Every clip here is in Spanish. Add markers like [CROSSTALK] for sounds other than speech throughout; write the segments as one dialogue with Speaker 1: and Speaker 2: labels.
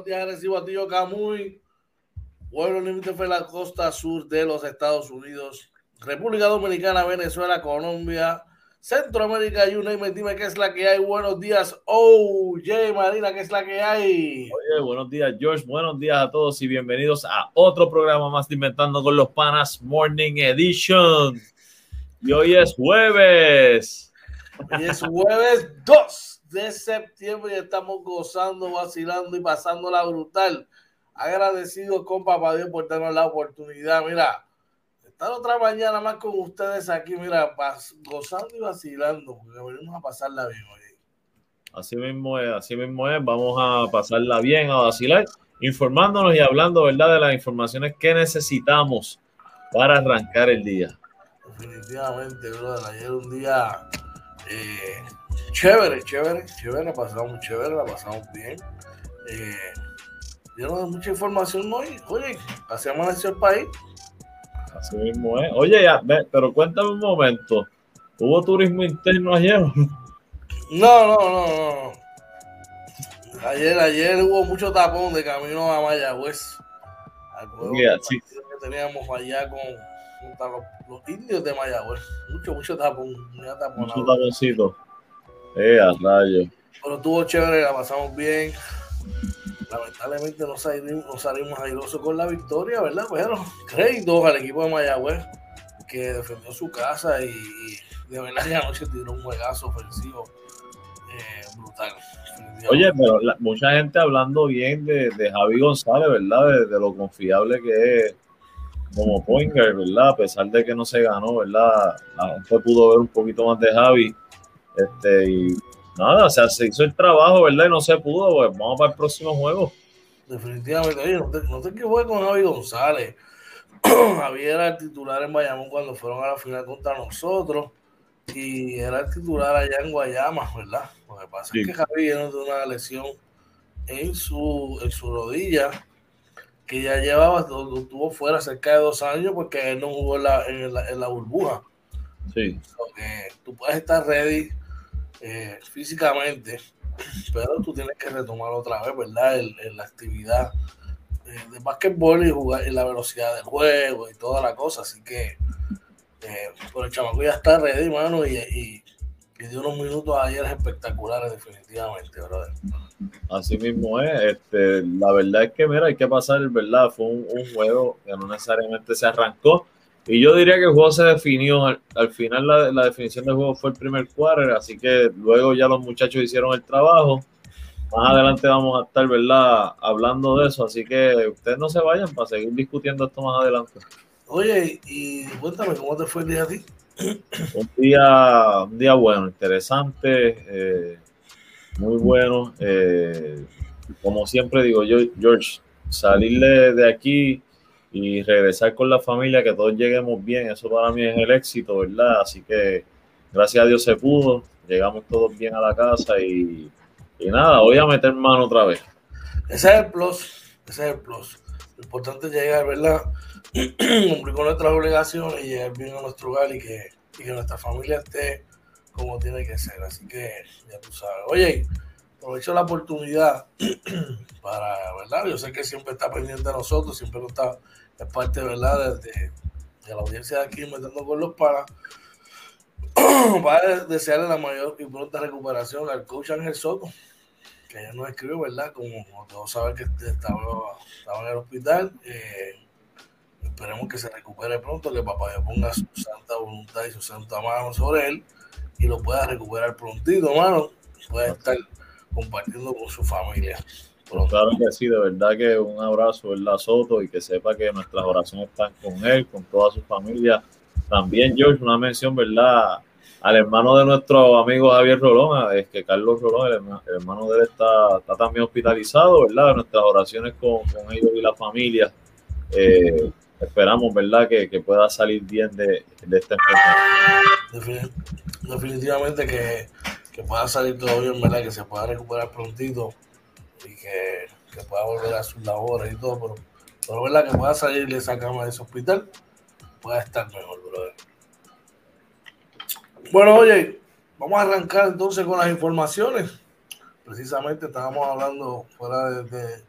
Speaker 1: Buenos días, recibo a Tío Camuy. Buenos límites fue la costa sur de los Estados Unidos, República Dominicana, Venezuela, Colombia, Centroamérica y una y dime qué es la que hay. Buenos días, oh, Jay Marina, qué es la que hay.
Speaker 2: Oye, buenos días, George. Buenos días a todos y bienvenidos a otro programa más de Inventando con los Panas Morning Edition. Y hoy es jueves.
Speaker 1: Hoy es jueves 2 de septiembre y estamos gozando, vacilando y pasándola brutal. Agradecido con Papá Dios por darnos la oportunidad. Mira, estar otra mañana más con ustedes aquí, mira, gozando y vacilando, porque venimos a pasarla bien hoy.
Speaker 2: Así mismo es, así mismo es. Vamos a pasarla bien, a vacilar, informándonos y hablando, ¿verdad?, de las informaciones que necesitamos para arrancar el día.
Speaker 1: Definitivamente, brother. Ayer un día eh, chévere, chévere, chévere, la pasamos chévere, la pasamos bien. Eh, dieron mucha información hoy. Oye, así amaneció el país.
Speaker 2: Así mismo es. Oye, ya, pero cuéntame un momento. ¿Hubo turismo interno ayer?
Speaker 1: No, no, no, no. Ayer, ayer hubo mucho tapón de camino a Mayagüez. Al pueblo que teníamos allá con, los, indios de Mayagüez. Mucho, mucho tapón.
Speaker 2: Mucho taponcito. Eh, a rayo.
Speaker 1: Pero estuvo chévere, la pasamos bien lamentablemente no salimos, no salimos airosos con la victoria, ¿verdad? Pero crédito al equipo de Mayagüez que defendió su casa y, de verdad que anoche tiró un juegazo ofensivo eh, brutal.
Speaker 2: Oye, pero mucha gente hablando bien de, de Javi González, ¿verdad? De, lo confiable que es como pointer, ¿verdad? A pesar de que no se ganó, ¿verdad? La gente pudo ver un poquito más de Javi. Este, y nada, o sea, se hizo el trabajo, ¿verdad? Y no se pudo, pues vamos para el próximo juego.
Speaker 1: Definitivamente, oye, no te, no te equivoques con Javi González. [CLEARS THROAT] Javi era el titular en Bayamón cuando fueron a la final contra nosotros y era el titular allá en Guayama, ¿verdad? Lo que pasa es que Javi viene de una lesión en su, en su rodilla que ya llevaba, lo, tuvo fuera cerca de dos años porque él no jugó en la, en la, en la burbuja.
Speaker 2: Sí.
Speaker 1: tú puedes estar ready eh, físicamente, pero tú tienes que retomar otra vez, ¿verdad? En, la actividad eh, de básquetbol y jugar en la velocidad del juego y toda la cosa. Así que, eh, por el chamaco ya está ready, mano, y, y, dio unos minutos ayer espectaculares, definitivamente, brother.
Speaker 2: Así mismo es. Este, la verdad es que, mira, hay que pasar, ¿verdad? Fue un juego que no necesariamente se arrancó y yo diría que el juego se definió, al, final la, definición del juego fue el primer quarter, así que luego ya los muchachos hicieron el trabajo. Más adelante vamos a estar, ¿verdad?, hablando de eso, así que ustedes no se vayan para seguir discutiendo esto más adelante.
Speaker 1: Oye, y cuéntame, ¿cómo te fue el día a ti? [CLEARS THROAT]
Speaker 2: Un día, un día bueno, interesante, eh, muy bueno. Eh, como siempre digo yo, George, salir de aquí y regresar con la familia, que todos lleguemos bien, eso para mí es el éxito, ¿verdad? Así que gracias a Dios se pudo, llegamos todos bien a la casa y, nada, voy a meter mano otra vez.
Speaker 1: Ese es el plus, ese es el plus. Lo importante es llegar, ¿verdad? [CLEARS THROAT] Cumplir con nuestras obligaciones y llegar bien a nuestro hogar y que, y que nuestra familia esté como tiene que ser. Así que ya tú sabes. Oye, aprovecho la oportunidad [CLEARS THROAT] para, ¿verdad? Yo sé que siempre está pendiente de nosotros, siempre nos está es parte, ¿verdad?, de, de, la audiencia de aquí, metiendo con los para, [CLEARS THROAT] para desearle la mayor y pronta recuperación al coach Ángel Soto, que ya nos escribió, ¿verdad?, como, todos saben que estaba, estaba en el hospital. Eh, esperemos que se recupere pronto, que papá Dios ponga su santa voluntad y su santa mano sobre él y lo pueda recuperar prontito, mano, pueda estar compartiendo con su familia.
Speaker 2: Claro que sí, de verdad que un abrazo, ¿verdad, Soto? Y que sepa que nuestras oraciones están con él, con toda su familia. También, George, una mención, ¿verdad? Al hermano de nuestro amigo Javier Rolón, es que Carlos Rolón, el, hermano de él, está, también hospitalizado, ¿verdad? Nuestras oraciones con, con ellos y la familia. Eh, esperamos, ¿verdad?, que, que, pueda salir bien de, de esta
Speaker 1: enfermedad. Definitivamente que, que pueda salir todo bien, ¿verdad? Que se pueda recuperar prontito y que, que, pueda volver a sus labores y todo, pero, pero verdad que pueda salir de esa cama de ese hospital, pueda estar mejor, brother. Bueno, oye, vamos a arrancar entonces con las informaciones. Precisamente estábamos hablando fuera de,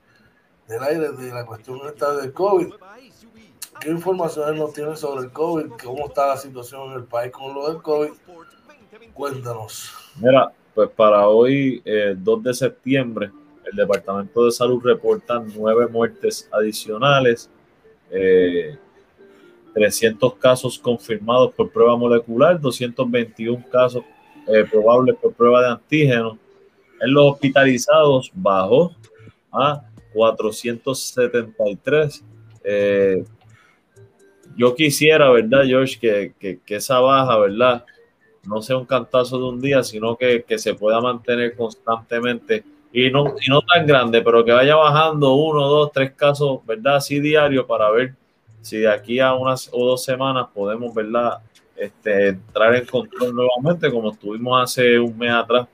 Speaker 1: del aire de la cuestión esta del COVID. ¿Qué informaciones nos tiene sobre el COVID? ¿Cómo está la situación en el país con lo del COVID? Cuéntanos.
Speaker 2: Mira, pues para hoy, 2 eh, de septiembre, el Departamento de Salud reporta nueve muertes adicionales, 300 eh, casos confirmados por prueba molecular, 221 casos eh, probables por prueba de antígeno. En los hospitalizados bajó a 473. yo quisiera, ¿verdad, George, que, que, que esa baja, ¿verdad? no sea un cantazo de un día, sino que, se pueda mantener constantemente y no, y no tan grande, pero que vaya bajando uno, dos, tres casos, ¿verdad? Así diario para ver si de aquí a unas o dos semanas podemos, ¿verdad? Este, entrar en control nuevamente como estuvimos hace un mes atrás,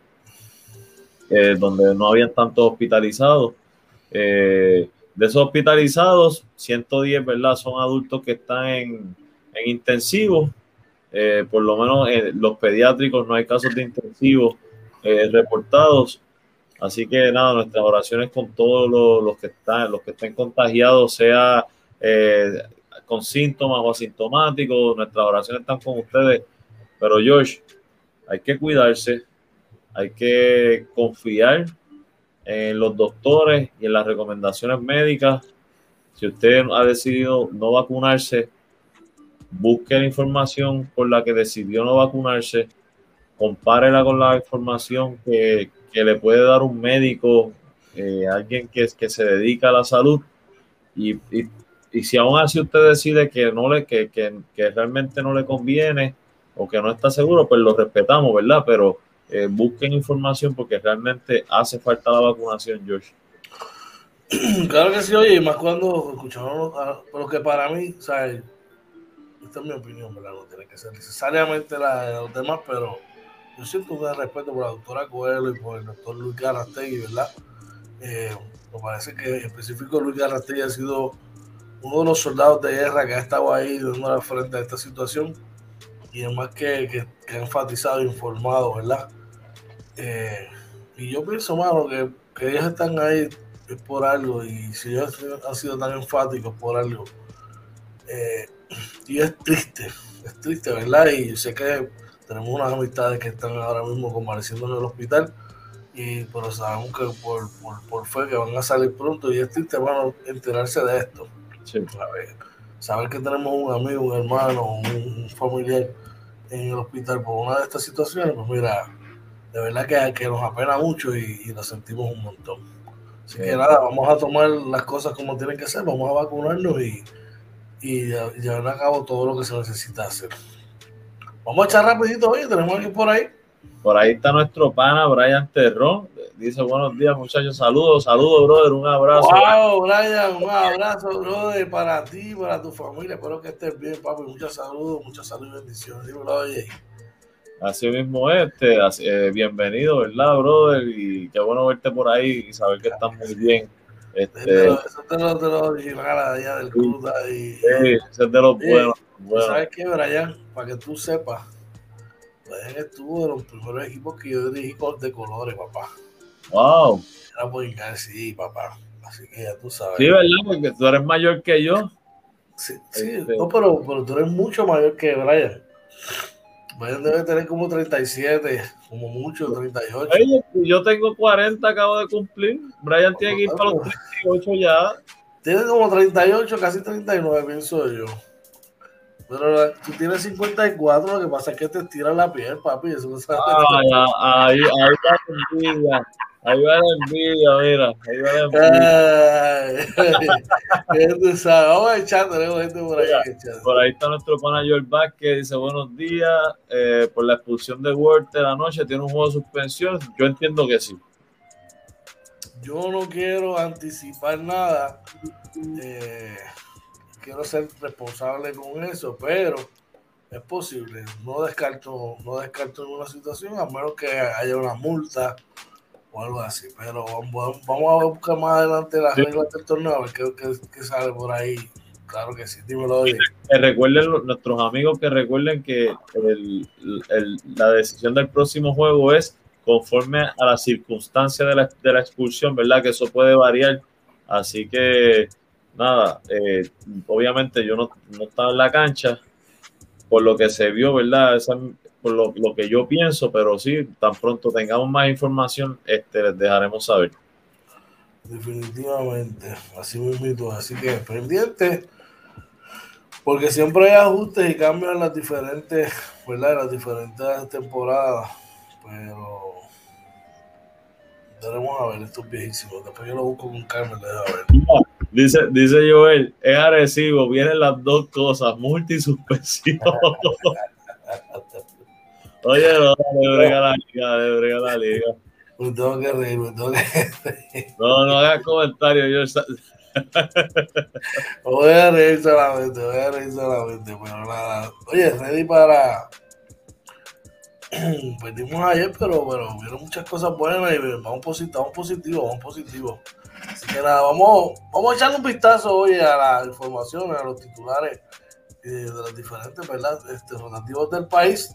Speaker 2: eh, donde no habían tantos hospitalizados. Eh, de esos hospitalizados, 110, ¿verdad? Son adultos que están en, en intensivos eh, por lo menos en los pediátricos no hay casos de intensivos reportados. Así que nada, nuestras oraciones con todos los, que están, los que estén contagiados, sea con síntomas o asintomáticos, nuestras oraciones están con ustedes. Pero George, hay que cuidarse, hay que confiar en los doctores y en las recomendaciones médicas. Si usted ha decidido no vacunarse, busque la información por la que decidió no vacunarse, compárela con la información que, le puede dar un médico, eh, alguien que, que se dedica a la salud, y, si aún así usted decide que, no le, que, que, realmente no le conviene o que no está seguro, pues lo respetamos, ¿verdad? Pero eh, busquen información porque realmente hace falta la vacunación, George. [CLEARS THROAT]
Speaker 1: Claro que sí, oye, y más cuando escuchamos, pero que para mí, ¿sabes? esta es mi opinión, ¿verdad? No tiene que ser necesariamente la de los demás, pero yo siento un gran respeto por la doctora Coelho y por el doctor Luis Garastegui, ¿verdad? Eh, me parece que en específico Luis Garastegui ha sido uno de los soldados de guerra que ha estado ahí dando la frente a esta situación y además que, que, ha enfatizado informado, ¿verdad? Eh, y yo pienso, mano, que, que ellos están ahí es por algo y si ellos han sido tan enfáticos por algo, eh, y es triste, es triste, ¿verdad? Y sé que tenemos unas amistades que están ahora mismo convaleciendo en el hospital, y, pero sabemos que por, por, por fe que van a salir pronto y es triste, hermano, enterarse de esto. Sí. Saber, saber que tenemos un amigo, un hermano, un, familiar en el hospital por una de estas situaciones, pues mira, de verdad que, que nos apena mucho y, y lo sentimos un montón. Así que nada, vamos a tomar las cosas como tienen que ser, vamos a vacunarnos y, y llevar a cabo todo lo que se necesita hacer. Vamos a echar rapidito hoy, tenemos aquí por ahí.
Speaker 2: Por ahí está nuestro pana Brian Terrón. Dice buenos días muchachos, saludos, saludos brother, un abrazo.
Speaker 1: Wow, Brian, un abrazo brother para ti, para tu familia. Espero que estés bien, papi. Muchos saludos, muchas salud y bendiciones. Dímelo, oye.
Speaker 2: Así mismo este, eh, bienvenido, ¿verdad, brother? Y qué bueno verte por ahí y saber que estás muy bien. Este,
Speaker 1: eso te lo, te lo original allá del club ahí.
Speaker 2: Sí, eso es de los buenos.
Speaker 1: ¿Sabes qué, Brian? Para que tú sepas, Brian estuvo de los primeros equipos que yo dirigí de colores, papá.
Speaker 2: Wow.
Speaker 1: Era por sí, papá. Así que ya tú sabes.
Speaker 2: Sí, ¿verdad? Porque tú eres mayor que yo.
Speaker 1: Sí, sí. Este. No, pero, pero tú eres mucho mayor que Brian. Brian debe tener como 37 como mucho, 38.
Speaker 2: yo tengo 40, acabo de cumplir. Brian tiene que ir para los 38 ya.
Speaker 1: Tiene como 38, casi 39, pienso yo. Pero tú tienes 54, lo que pasa es que te estiran la piel, papi. Eso no
Speaker 2: ah, ahí, ahí la Ahí va la envidia, mira. Ahí va la
Speaker 1: envidia. [LAUGHS] Vamos a echar, tenemos gente por ahí.
Speaker 2: Por ahí está nuestro pana George Vázquez, dice buenos días. Eh, por la expulsión de Werther anoche, ¿tiene un juego de suspensión? Yo entiendo que sí.
Speaker 1: Yo no quiero anticipar nada. Eh, quiero ser responsable con eso, pero es posible. No descarto, no descarto ninguna situación, a menos que haya una multa o algo así. Pero vamos, a buscar más adelante las reglas del torneo, a ver qué, sale por ahí. Claro que sí, dímelo, oye.
Speaker 2: Que recuerden, nuestros amigos que recuerden que la decisión del próximo juego es conforme a las circunstancias de la, de la expulsión, ¿verdad? Que eso puede variar. Así que, nada, eh, obviamente yo no, no, estaba en la cancha por lo que se vio, ¿verdad? Esa, lo, lo, que yo pienso, pero sí, tan pronto tengamos más información, este, les dejaremos saber.
Speaker 1: Definitivamente, así mismo, así que pendiente, porque siempre hay ajustes y cambios en las diferentes, ¿verdad? En las diferentes temporadas, pero Daremos a ver estos viejísimos. Después yo lo busco con Carmen, le a ver.
Speaker 2: Dice, dice Joel, es agresivo, vienen las dos cosas, multisuspensión. [LAUGHS] Oye, no, le brega la liga, le brega la liga.
Speaker 1: Me tengo que reír, me tengo que reír.
Speaker 2: No, no hagas comentarios, yo.
Speaker 1: voy a reír solamente, voy a reír solamente, pero nada. Oye, ready para [CLEARS THROAT] perdimos ayer, pero, pero hubieron muchas cosas buenas y vamos positivo, vamos positivo, vamos positivo. Así que nada, vamos, vamos a echarle un vistazo hoy a las informaciones, a los titulares eh, de los diferentes ¿verdad? Este, rotativos del país.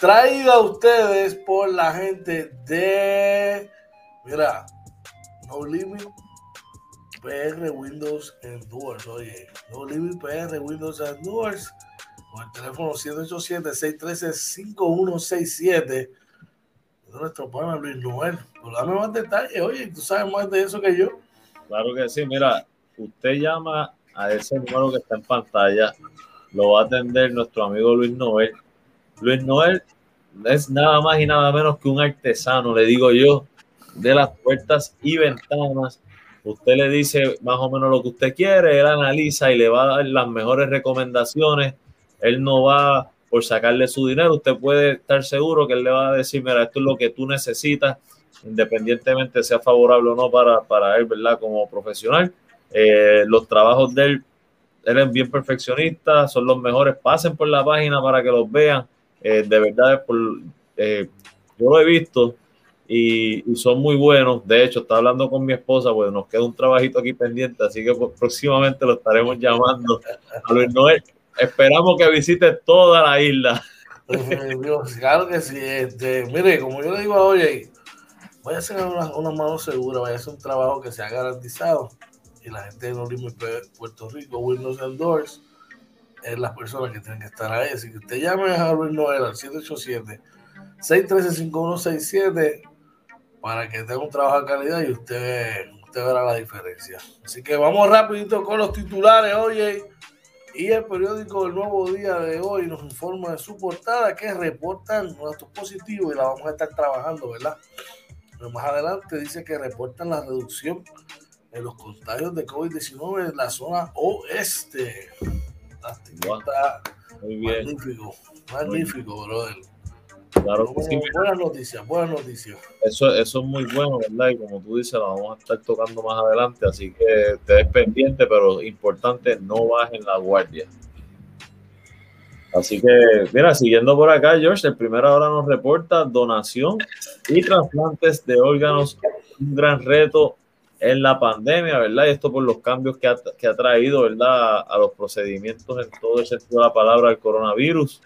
Speaker 1: Traído a ustedes por la gente de, mira, No Limit PR Windows Endures. Oye, No Limit PR Windows Endures con el teléfono 787-613-5167 de nuestro pana Luis Noel. Pues dame más detalles, oye, tú sabes más de eso que yo.
Speaker 2: Claro que sí, mira, usted llama a ese número que está en pantalla, lo va a atender nuestro amigo Luis Noel. Luis Noel es nada más y nada menos que un artesano, le digo yo, de las puertas y ventanas. Usted le dice más o menos lo que usted quiere, él analiza y le va a dar las mejores recomendaciones él no va por sacarle su dinero, usted puede estar seguro que él le va a decir, mira, esto es lo que tú necesitas, independientemente sea favorable o no para, para él, ¿verdad? Como profesional. Eh, los trabajos de él, él es bien perfeccionista, son los mejores, pasen por la página para que los vean. Eh, de verdad, por, eh, yo lo he visto y, son muy buenos. De hecho, está hablando con mi esposa, pues nos queda un trabajito aquí pendiente, así que pues, próximamente lo estaremos llamando a Luis Noel Esperamos que visite toda la isla.
Speaker 1: claro que sí. Este, mire, como yo le digo a Oye, vaya a hacer una, una mano segura, vaya a hacer un trabajo que sea garantizado. Y la gente de Norismo Puerto Rico, Windows and Doors, es las personas que tienen que estar ahí. Así que usted llame a Luis Noel al 787-613-5167 para que tenga un trabajo de calidad y usted, usted verá la diferencia. Así que vamos rapidito con los titulares, oye. Y el periódico El Nuevo Día de hoy nos informa de su portada que reportan nuestros positivos y la vamos a estar trabajando, ¿verdad? Pero más adelante dice que reportan la reducción en los contagios de COVID-19 en la zona oeste. Muy bien. Magnífico, magnífico, brother.
Speaker 2: Claro
Speaker 1: Buenas noticias, buenas noticias.
Speaker 2: Eso, eso es muy bueno, ¿verdad? Y como tú dices, la vamos a estar tocando más adelante, así que estés pendiente, pero importante, no bajen la guardia. Así que, mira, siguiendo por acá, George, el primero ahora nos reporta donación y trasplantes de órganos, un gran reto en la pandemia, ¿verdad? Y esto por los cambios que ha, que ha traído, ¿verdad? A los procedimientos en todo el sentido de la palabra del coronavirus.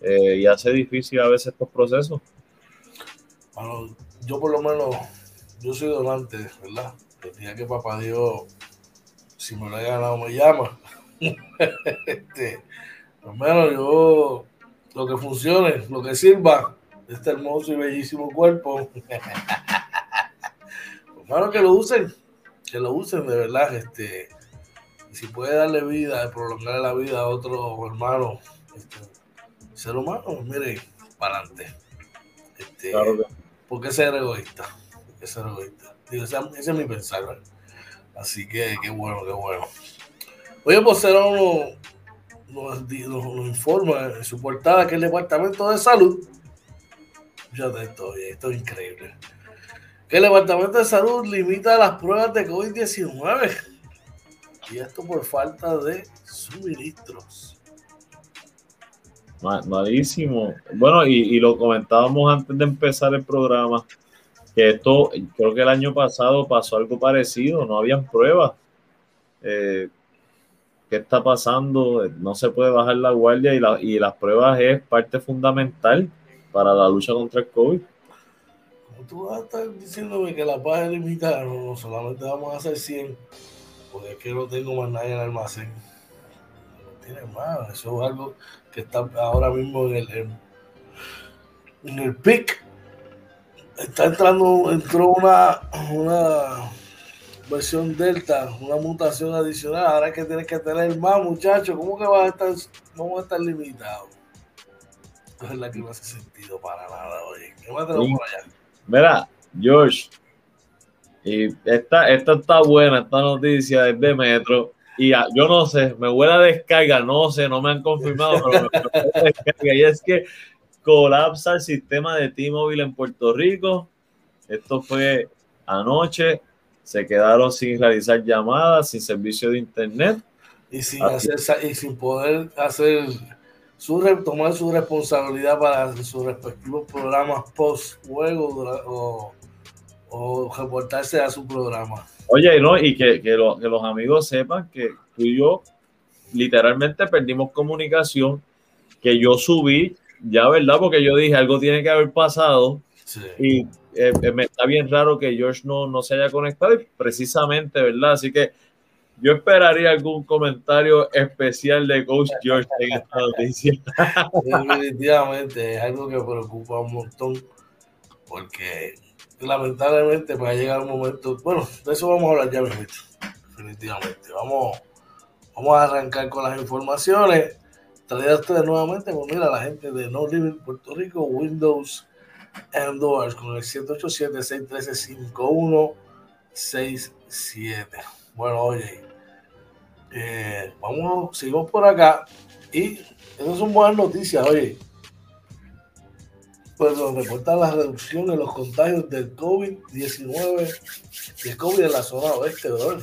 Speaker 2: Eh, y hace difícil a veces estos procesos.
Speaker 1: Bueno, yo por lo menos, yo soy donante, ¿verdad? El día que papá Dios, si me lo he ganado, me llama. [LAUGHS] este, menos yo, lo que funcione, lo que sirva, este hermoso y bellísimo cuerpo. [LAUGHS] hermano, que lo usen, que lo usen de verdad. Este, si puede darle vida, prolongar la vida a otro hermano, este, ser humano, mire, para adelante. Este, ¿Por qué ser egoísta? ¿Por qué ser egoísta? ese, es mi pensar, Así que qué bueno, qué bueno. Oye, pues nos, nos, nos, informa en su portada que el Departamento de Salud, fíjate esto, esto es increíble, que el Departamento de Salud limita las pruebas de COVID-19 y esto por falta de suministros.
Speaker 2: Malísimo. Bueno, y, lo comentábamos antes de empezar el programa, que esto, creo que el año pasado pasó algo parecido, no habían pruebas. Eh, qué está pasando, no se puede bajar la guardia y, la, y las pruebas es parte fundamental para la lucha contra el COVID.
Speaker 1: Tú vas a estar diciéndome que la paz es limitada, no, solamente vamos a hacer 100, porque es que no tengo más nada en el almacén. No tiene más, eso es algo que está ahora mismo en el, en, en el pic. Está entrando, entró una, una versión Delta, una mutación adicional. Ahora que tienes que tener más, muchachos. ¿Cómo que vas a estar, vamos a estar limitados? Es verdad que no hace sentido para nada, oye. ¿Qué más tenemos por allá?
Speaker 2: Mira, George, y esta, esta está buena, esta noticia es de Metro. Y yo no sé, me huele a descarga, no sé, no me han confirmado, pero me, me descarga. Y es que colapsa el sistema de T-Mobile en Puerto Rico. Esto fue anoche se quedaron sin realizar llamadas, sin servicio de internet.
Speaker 1: Y sin, hacer, y sin poder hacer su, tomar su responsabilidad para sus respectivos programas post-juego o, o, reportarse a su programa.
Speaker 2: Oye, ¿no? y que, que, lo, que los amigos sepan que tú y yo literalmente perdimos comunicación, que yo subí, ya, ¿verdad? Porque yo dije, algo tiene que haber pasado. Sí. Y eh, eh, me está bien raro que George no, no se haya conectado precisamente, ¿verdad? Así que yo esperaría algún comentario especial de Coach George en esta noticia. [LAUGHS]
Speaker 1: Definitivamente es algo que preocupa un montón porque lamentablemente va a llegar un momento, bueno, de eso vamos a hablar ya mismo, definitivamente. Vamos, vamos a arrancar con las informaciones. Traía a ustedes nuevamente, pues mira, la gente de No Living Puerto Rico, Windows Endors con el 787-613-5167. Bueno, oye, eh, vamos, seguimos por acá y esas son buenas noticias, oye. Pues nos reporta la reducción en los contagios del COVID-19 y el COVID en la zona oeste, ¿verdad?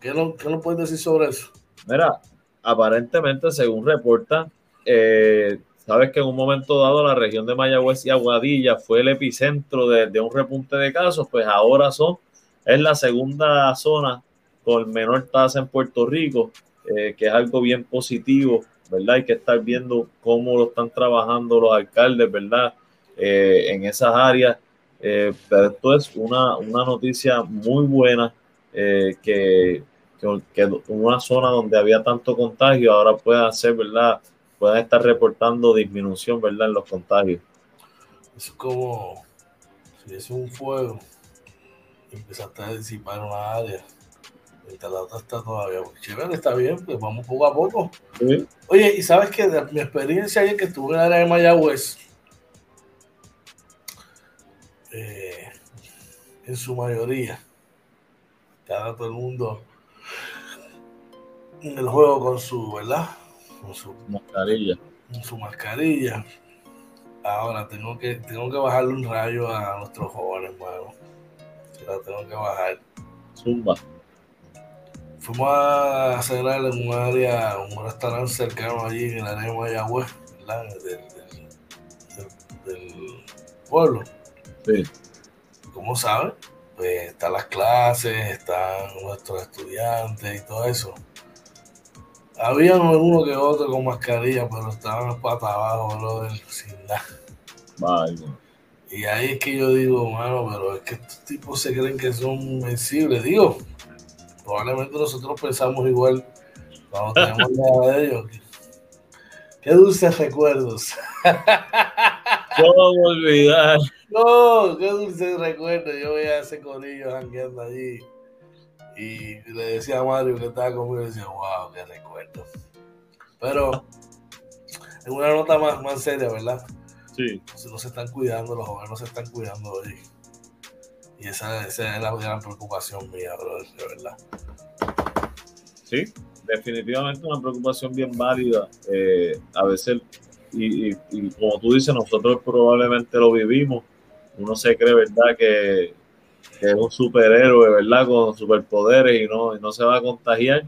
Speaker 1: ¿Qué nos, ¿Qué nos puedes decir sobre eso?
Speaker 2: Mira, aparentemente, según reporta, eh, Sabes que en un momento dado la región de Mayagüez y Aguadilla fue el epicentro de, de, un repunte de casos, pues ahora son, es la segunda zona con menor tasa en Puerto Rico, eh, que es algo bien positivo, ¿verdad? Hay que estar viendo cómo lo están trabajando los alcaldes, ¿verdad? Eh, en esas áreas. Eh, pero esto es una, una noticia muy buena que, que, que una zona donde había tanto contagio ahora puede hacer, ¿verdad? puedan estar reportando disminución, ¿verdad?, en los contagios.
Speaker 1: Es como si es un fuego empezaste a disipar una área, la otra está todavía chévere, está bien, pues vamos poco a poco. ¿Sí? Oye, y sabes que de mi experiencia ayer que estuve en el área de Mayagüez, eh, en su mayoría, cada todo el mundo en el juego con su, ¿verdad? con su
Speaker 2: mascarilla.
Speaker 1: Con su mascarilla. Ahora tengo que, tengo que bajarle un rayo a nuestros jóvenes, hermano. La tengo que bajar.
Speaker 2: Zumba.
Speaker 1: Fuimos a cenar en un área, un restaurante cercano allí en el área de Mayagüez, ¿verdad? Del, del, del, pueblo.
Speaker 2: Sí.
Speaker 1: Como saben, pues están las clases, están nuestros estudiantes y todo eso. Había uno que otro con mascarilla, pero estaban para abajo, brother, sin nada.
Speaker 2: Vale.
Speaker 1: Y ahí es que yo digo, mano, pero es que estos tipos se creen que son vencibles. Digo, probablemente nosotros pensamos igual cuando tenemos la de ellos. Qué dulces recuerdos. [LAUGHS]
Speaker 2: ¿Cómo olvidar?
Speaker 1: No, qué dulces recuerdos. Yo veía ese corillo jangueando allí. Y le decía a Mario que estaba conmigo y decía, wow, qué recuerdo. Pero en una nota más, más seria, ¿verdad?
Speaker 2: Sí.
Speaker 1: No se están cuidando, los jóvenes no se están cuidando hoy. Y esa, es la gran preocupación mía, de verdad.
Speaker 2: Sí, definitivamente una preocupación bien válida. Eh, a veces, y, como tú dices, nosotros probablemente lo vivimos. Uno se cree, ¿verdad?, que que es un superhéroe, ¿verdad? Con superpoderes y no, y no se va a contagiar.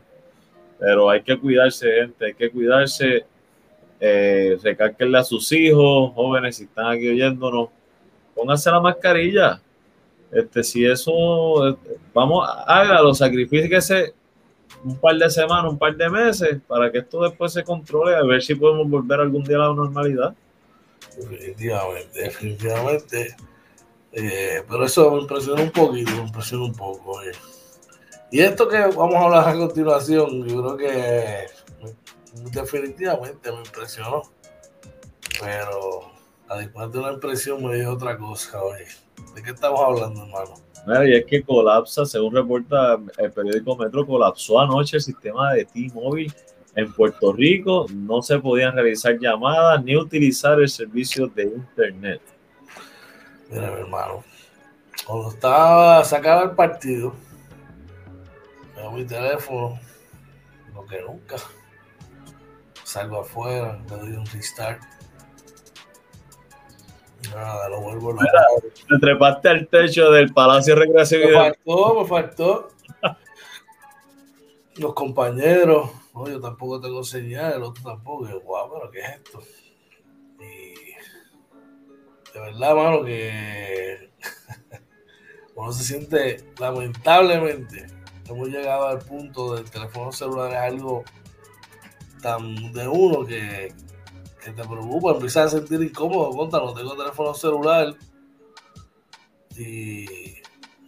Speaker 2: Pero hay que cuidarse, gente, hay que cuidarse. Eh, recárquenle a sus hijos, jóvenes, si están aquí oyéndonos, pónganse la mascarilla. Este, si eso, vamos, hágalo, sacrifíquese un par de semanas, un par de meses, para que esto después se controle, a ver si podemos volver algún día a la normalidad.
Speaker 1: Definitivamente, definitivamente. Eh, pero eso me impresiona un poquito, me impresiona un poco. Eh. Y esto que vamos a hablar a continuación, yo creo que definitivamente me impresionó. Pero además de una impresión me dio otra cosa, oye. ¿De qué estamos hablando, hermano?
Speaker 2: Mira, y es que colapsa, según reporta el periódico Metro, colapsó anoche el sistema de T-Mobile en Puerto Rico. No se podían realizar llamadas ni utilizar el servicio de Internet.
Speaker 1: Mira, mi hermano, cuando estaba sacado el partido, veo mi teléfono, lo que nunca. Salgo afuera, le doy un restart Nada, lo vuelvo a
Speaker 2: Te trepaste al techo del Palacio de Recreación.
Speaker 1: Me faltó, me faltó. [LAUGHS] Los compañeros, no, yo tampoco tengo señal, el otro tampoco. yo, guau, pero ¿qué es esto? Y de verdad, mano, que [LAUGHS] uno se siente, lamentablemente, hemos llegado al punto del teléfono celular es algo tan de uno que, que te preocupa, empiezas a sentir incómodo, conta, no tengo teléfono celular y,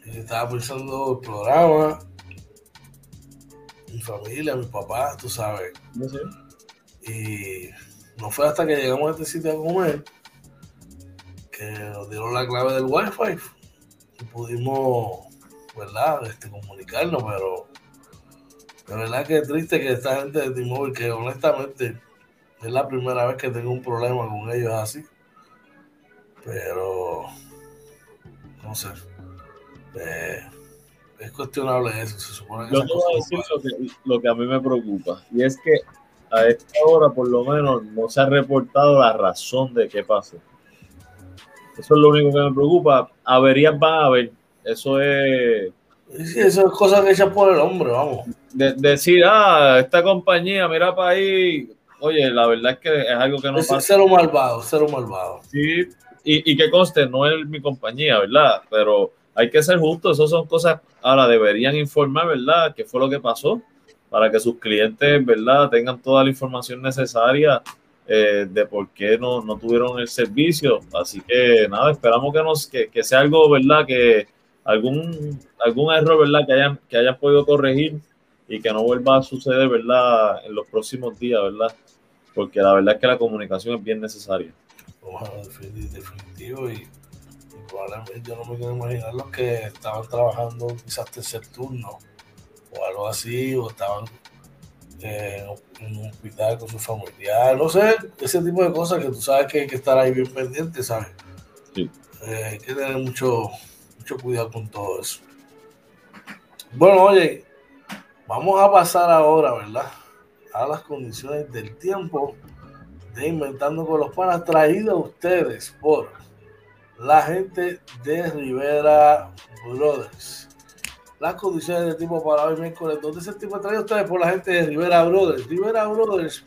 Speaker 1: estaba pensando el programa, mi familia, mi papá, tú sabes. Y no fue hasta que llegamos a este sitio a comer que nos dieron la clave del wifi y pudimos, ¿verdad?, este, comunicarnos, pero de verdad que es triste que esta gente de T-Mobile, que honestamente es la primera vez que tengo un problema con ellos así. Pero, no sé. Eh, es cuestionable eso. Se supone que
Speaker 2: Yo te voy a decir lo que, lo que a mí me preocupa. Y es que a esta hora, por lo menos, no se ha reportado la razón de qué pasó. Eso es lo único que me preocupa. Averías van a haber. Eso es.
Speaker 1: Sí, eso es cosa que por el hombre, vamos.
Speaker 2: decir, ah, esta compañía, mira para ahí, Oye, la verdad es que es algo que no
Speaker 1: es pasa. Cero malvado, cero malvado.
Speaker 2: Sí, y, y que conste, no es mi compañía, ¿verdad? Pero hay que ser justos, esas son cosas, ahora deberían informar, ¿verdad? ¿Qué fue lo que pasó? Para que sus clientes, ¿verdad? Tengan toda la información necesaria eh, de por qué no, no, tuvieron el servicio. Así que nada, esperamos que, nos, que, que, sea algo, ¿verdad? Que algún, algún error, ¿verdad? Que hayan, que hayan podido corregir y que no vuelva a suceder, ¿verdad? En los próximos días, ¿verdad? porque la verdad es que la comunicación es bien necesaria.
Speaker 1: Ojalá, definitivo, y, probablemente yo no me quiero imaginar los que estaban trabajando quizás tercer turno o algo así, o estaban eh, en un hospital con su familiar, no sé, ese tipo de cosas que tú sabes que hay que estar ahí bien pendiente, ¿sabes? Sí. Eh, hay que tener mucho, mucho cuidado con todo eso. Bueno, oye, vamos a pasar ahora, ¿verdad? a las condiciones del tiempo de Inventando con los Panas, traído a ustedes por la gente de Rivera Brothers. Las condiciones del tiempo para hoy miércoles ¿dónde se tipo traído a ustedes por la gente de Rivera Brothers. Rivera Brothers,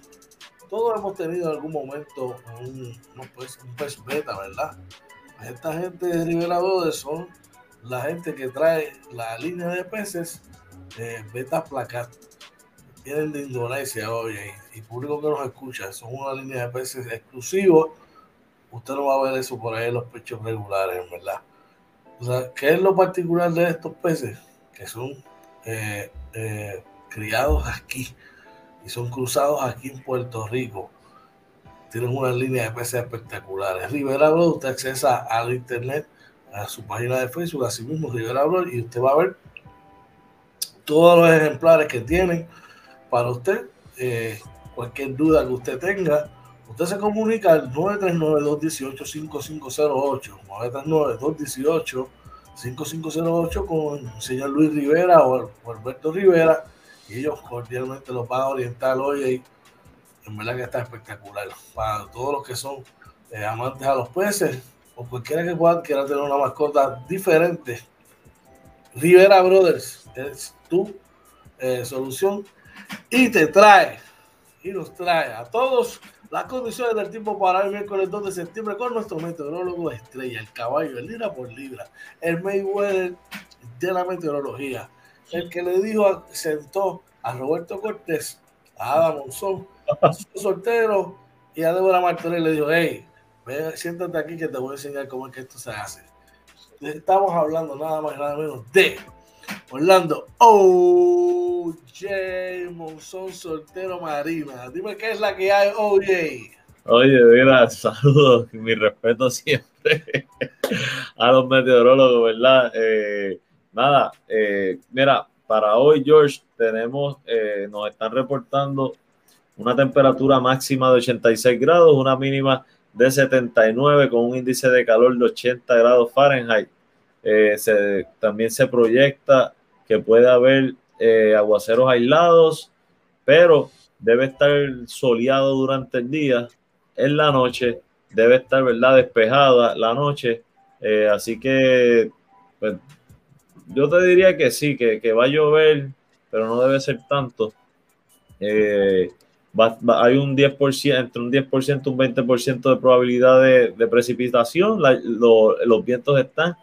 Speaker 1: todos hemos tenido en algún momento un, pues, un pez beta, ¿verdad? Esta gente de Rivera Brothers son la gente que trae la línea de peces de beta placat vienen de Indonesia, oye, y, público que nos escucha, son una línea de peces exclusivos. Usted no va a ver eso por ahí en los pechos regulares, en verdad. O sea, ¿qué es lo particular de estos peces? Que son eh, eh, criados aquí y son cruzados aquí en Puerto Rico. Tienen una línea de peces espectaculares. Rivera Bro, usted accesa al internet, a su página de Facebook, así mismo Rivera y usted va a ver todos los ejemplares que tienen para usted. Eh, cualquier duda que usted tenga, usted se comunica al 939-218-5508, 939-218-5508 con el señor Luis Rivera o, Alberto Rivera y ellos cordialmente los van a orientar hoy en verdad que está espectacular para todos los que son eh, amantes a los peces o cualquiera que pueda quiera tener una mascota diferente. Rivera Brothers es tu eh, solución y te trae y nos trae a todos las condiciones del tiempo para el miércoles 2 de septiembre con nuestro meteorólogo estrella, el caballo, el libra por libra, el Mayweather de la meteorología, el que le dijo, sentó a Roberto Cortés, a Adam Monzón, a su soltero y a Débora Martínez le dijo, hey, ven, siéntate aquí que te voy a enseñar cómo es que esto se hace. Estamos hablando nada más y nada menos de Orlando OJ Monzón Soltero Marina. Dime qué es la que hay, OJ.
Speaker 2: Oye, mira, saludos, [LAUGHS] mi respeto siempre [LAUGHS] a los meteorólogos, ¿verdad? Eh, nada, eh, mira, para hoy, George, tenemos, eh, nos están reportando una temperatura máxima de 86 grados, una mínima 79 con un índice de calor de 80 grados Fahrenheit. se, también se proyecta que puede haber aguaceros aislados, pero debe estar soleado durante el día en la noche, debe estar, ¿verdad? Despejada la noche. Eh, así que, pues, yo te diría que sí, que, va a llover, pero no debe ser tanto. Eh, hay un 10%, entre un 10% y un 20% de probabilidad de, precipitación. los vientos están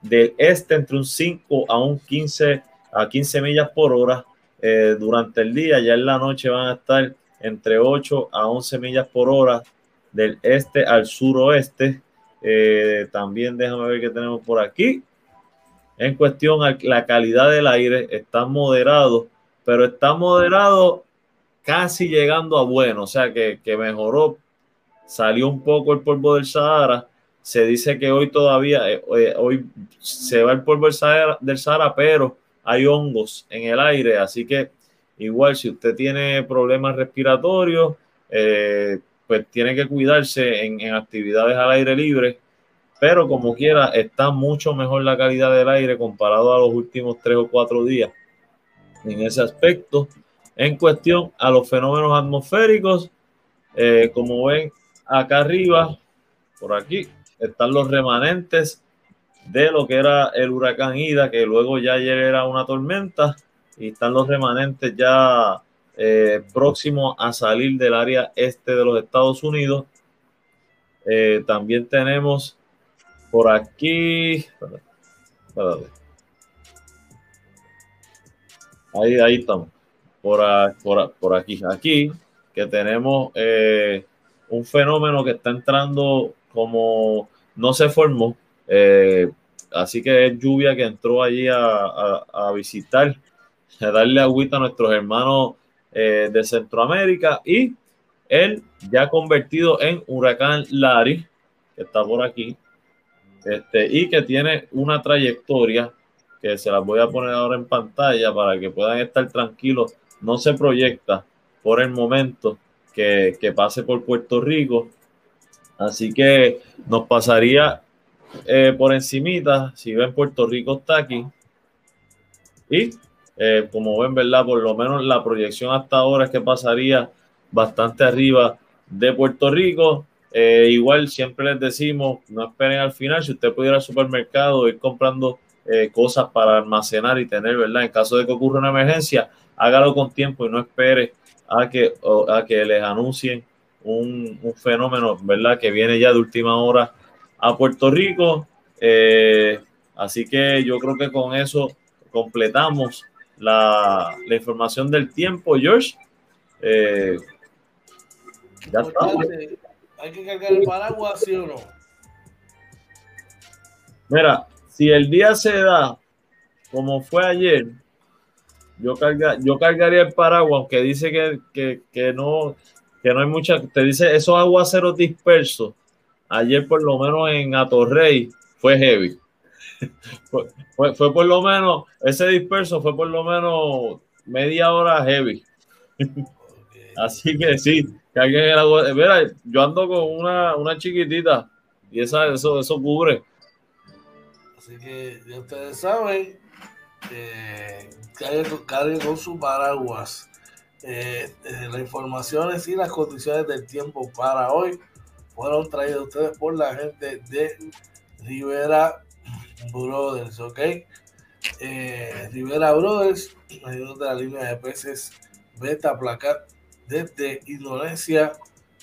Speaker 2: del este entre un 5 a un 15 a 15 millas por hora eh, durante el día. Ya en la noche van a estar entre 8 a 11 millas por hora del este al suroeste. Eh, también déjame ver qué tenemos por aquí. En cuestión a la calidad del aire, está moderado, pero está moderado casi llegando a bueno, o sea que, mejoró, salió un poco el polvo del Sahara. Se dice que hoy todavía, eh, hoy se va el polvo del Sahara, del Sahara, pero hay hongos en el aire, así que Igual, si usted tiene problemas respiratorios, eh, pues tiene que cuidarse en, actividades al aire libre, pero como quiera, está mucho mejor la calidad del aire comparado a los últimos tres o cuatro días en ese aspecto. En cuestión a los fenómenos atmosféricos, eh, como ven acá arriba, por aquí, están los remanentes de lo que era el huracán Ida, que luego ya ayer era una tormenta y están los remanentes ya eh, próximos a salir del área este de los Estados Unidos. Eh, también tenemos por aquí, ahí, ahí estamos, por, por, aquí, aquí, que tenemos eh, un fenómeno que está entrando como no se formó, así que es lluvia que entró allí a, a visitar darle agüita a nuestros hermanos eh, de Centroamérica y él ya convertido en huracán Larry, que está por aquí, este, y que tiene una trayectoria que se las voy a poner ahora en pantalla para que puedan estar tranquilos. No se proyecta por el momento que, pase por Puerto Rico. Así que nos pasaría eh, por encimita, si ven Puerto Rico está aquí. Y eh, como ven, ¿verdad? Por lo menos la proyección hasta ahora es que pasaría bastante arriba de Puerto Rico. Eh, igual siempre les decimos, no esperen al final, si usted pudiera al supermercado, ir comprando eh, cosas para almacenar y tener, ¿verdad? En caso de que ocurra una emergencia, hágalo con tiempo y no espere a que, a que les anuncien un, un, fenómeno, ¿verdad? Que viene ya de última hora a Puerto Rico. así que yo creo que con eso completamos la, información del tiempo, George. Eh,
Speaker 1: ya ¿Hay que cargar el paraguas, sí o no?
Speaker 2: Mira, si el día se da como fue ayer, yo, carga, yo cargaría el paraguas, aunque dice que, que, no, que no hay mucha, te dice esos aguaceros dispersos. Ayer, por lo menos en Atorrey, fue heavy [LAUGHS] fue, fue, por lo menos, ese disperso fue por lo menos media hora heavy. [LAUGHS] Así que sí, que alguien el Mira, yo ando con una, una chiquitita y esa, eso, eso cubre.
Speaker 1: Así que ya ustedes saben, eh, carguen con su paraguas. Eh, eh, las informaciones y las condiciones del tiempo para hoy fueron traídas ustedes por la gente de Rivera Brothers, ¿ok? Eh, Rivera Brothers, de la línea de peces Beta Placat desde Indonesia,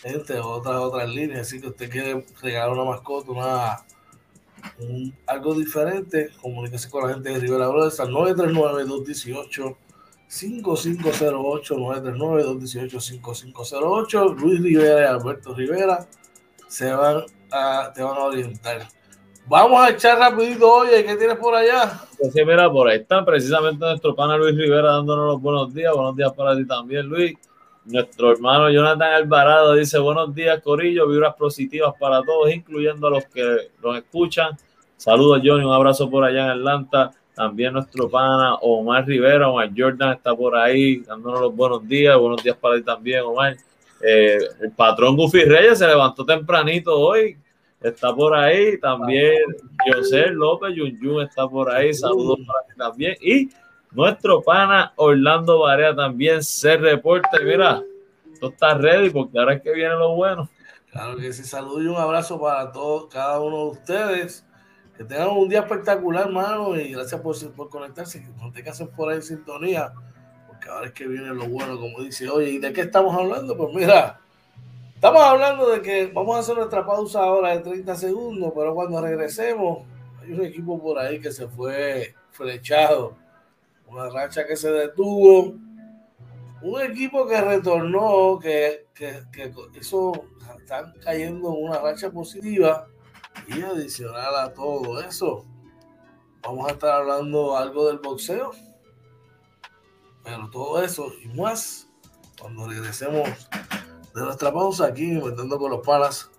Speaker 1: entre otras otras líneas. Así que usted quiere regalar una mascota, una, algo diferente, comuníquese con la gente de Rivera Brothers al 939-218. 5508-939-218-5508. Luis Rivera y Alberto Rivera se van a, te van a orientar. Vamos a echar rapidito, oye, ¿qué tienes por allá?
Speaker 2: Pues sí, mira, por ahí está precisamente nuestro pana Luis Rivera dándonos los buenos días. Buenos días para ti también, Luis. Nuestro hermano Jonathan Alvarado dice buenos días, Corillo, vibras positivas para todos, incluyendo a los que nos escuchan. Saludos, Johnny, un abrazo por allá en Atlanta. También nuestro pana Omar Rivera, Omar Jordan está por ahí dándonos los buenos días. Buenos días para ti también, Omar. Eh, el patrón Goofy Reyes se levantó tempranito hoy. Está por ahí también José López Yun, está por ahí. Saludos para ti también. Y nuestro pana Orlando Varea también se reporta. Mira, esto está ready porque ahora es que viene lo bueno.
Speaker 1: Claro que sí, saludos y un abrazo para todos, cada uno de ustedes. Que tengan un día espectacular, hermano, y gracias por, por conectarse. No te casen por ahí en sintonía, porque ahora es que viene lo bueno, como dice. Oye, ¿y de qué estamos hablando? Pues mira, estamos hablando de que vamos a hacer nuestra pausa ahora de 30 segundos, pero cuando regresemos, hay un equipo por ahí que se fue flechado, una racha que se detuvo, un equipo que retornó, que, que, que eso, están cayendo en una racha positiva y adicional a todo eso, vamos a estar hablando algo del boxeo. Pero todo eso y más cuando regresemos de nuestra pausa aquí, metiendo con los palas.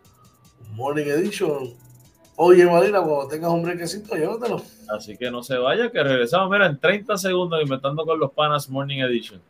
Speaker 1: Morning Edition. Oye, Marina, cuando tengas un brequecito, llévatelo.
Speaker 2: Así que no se vaya, que regresamos, mira, en 30 segundos inventando con los panas Morning Edition.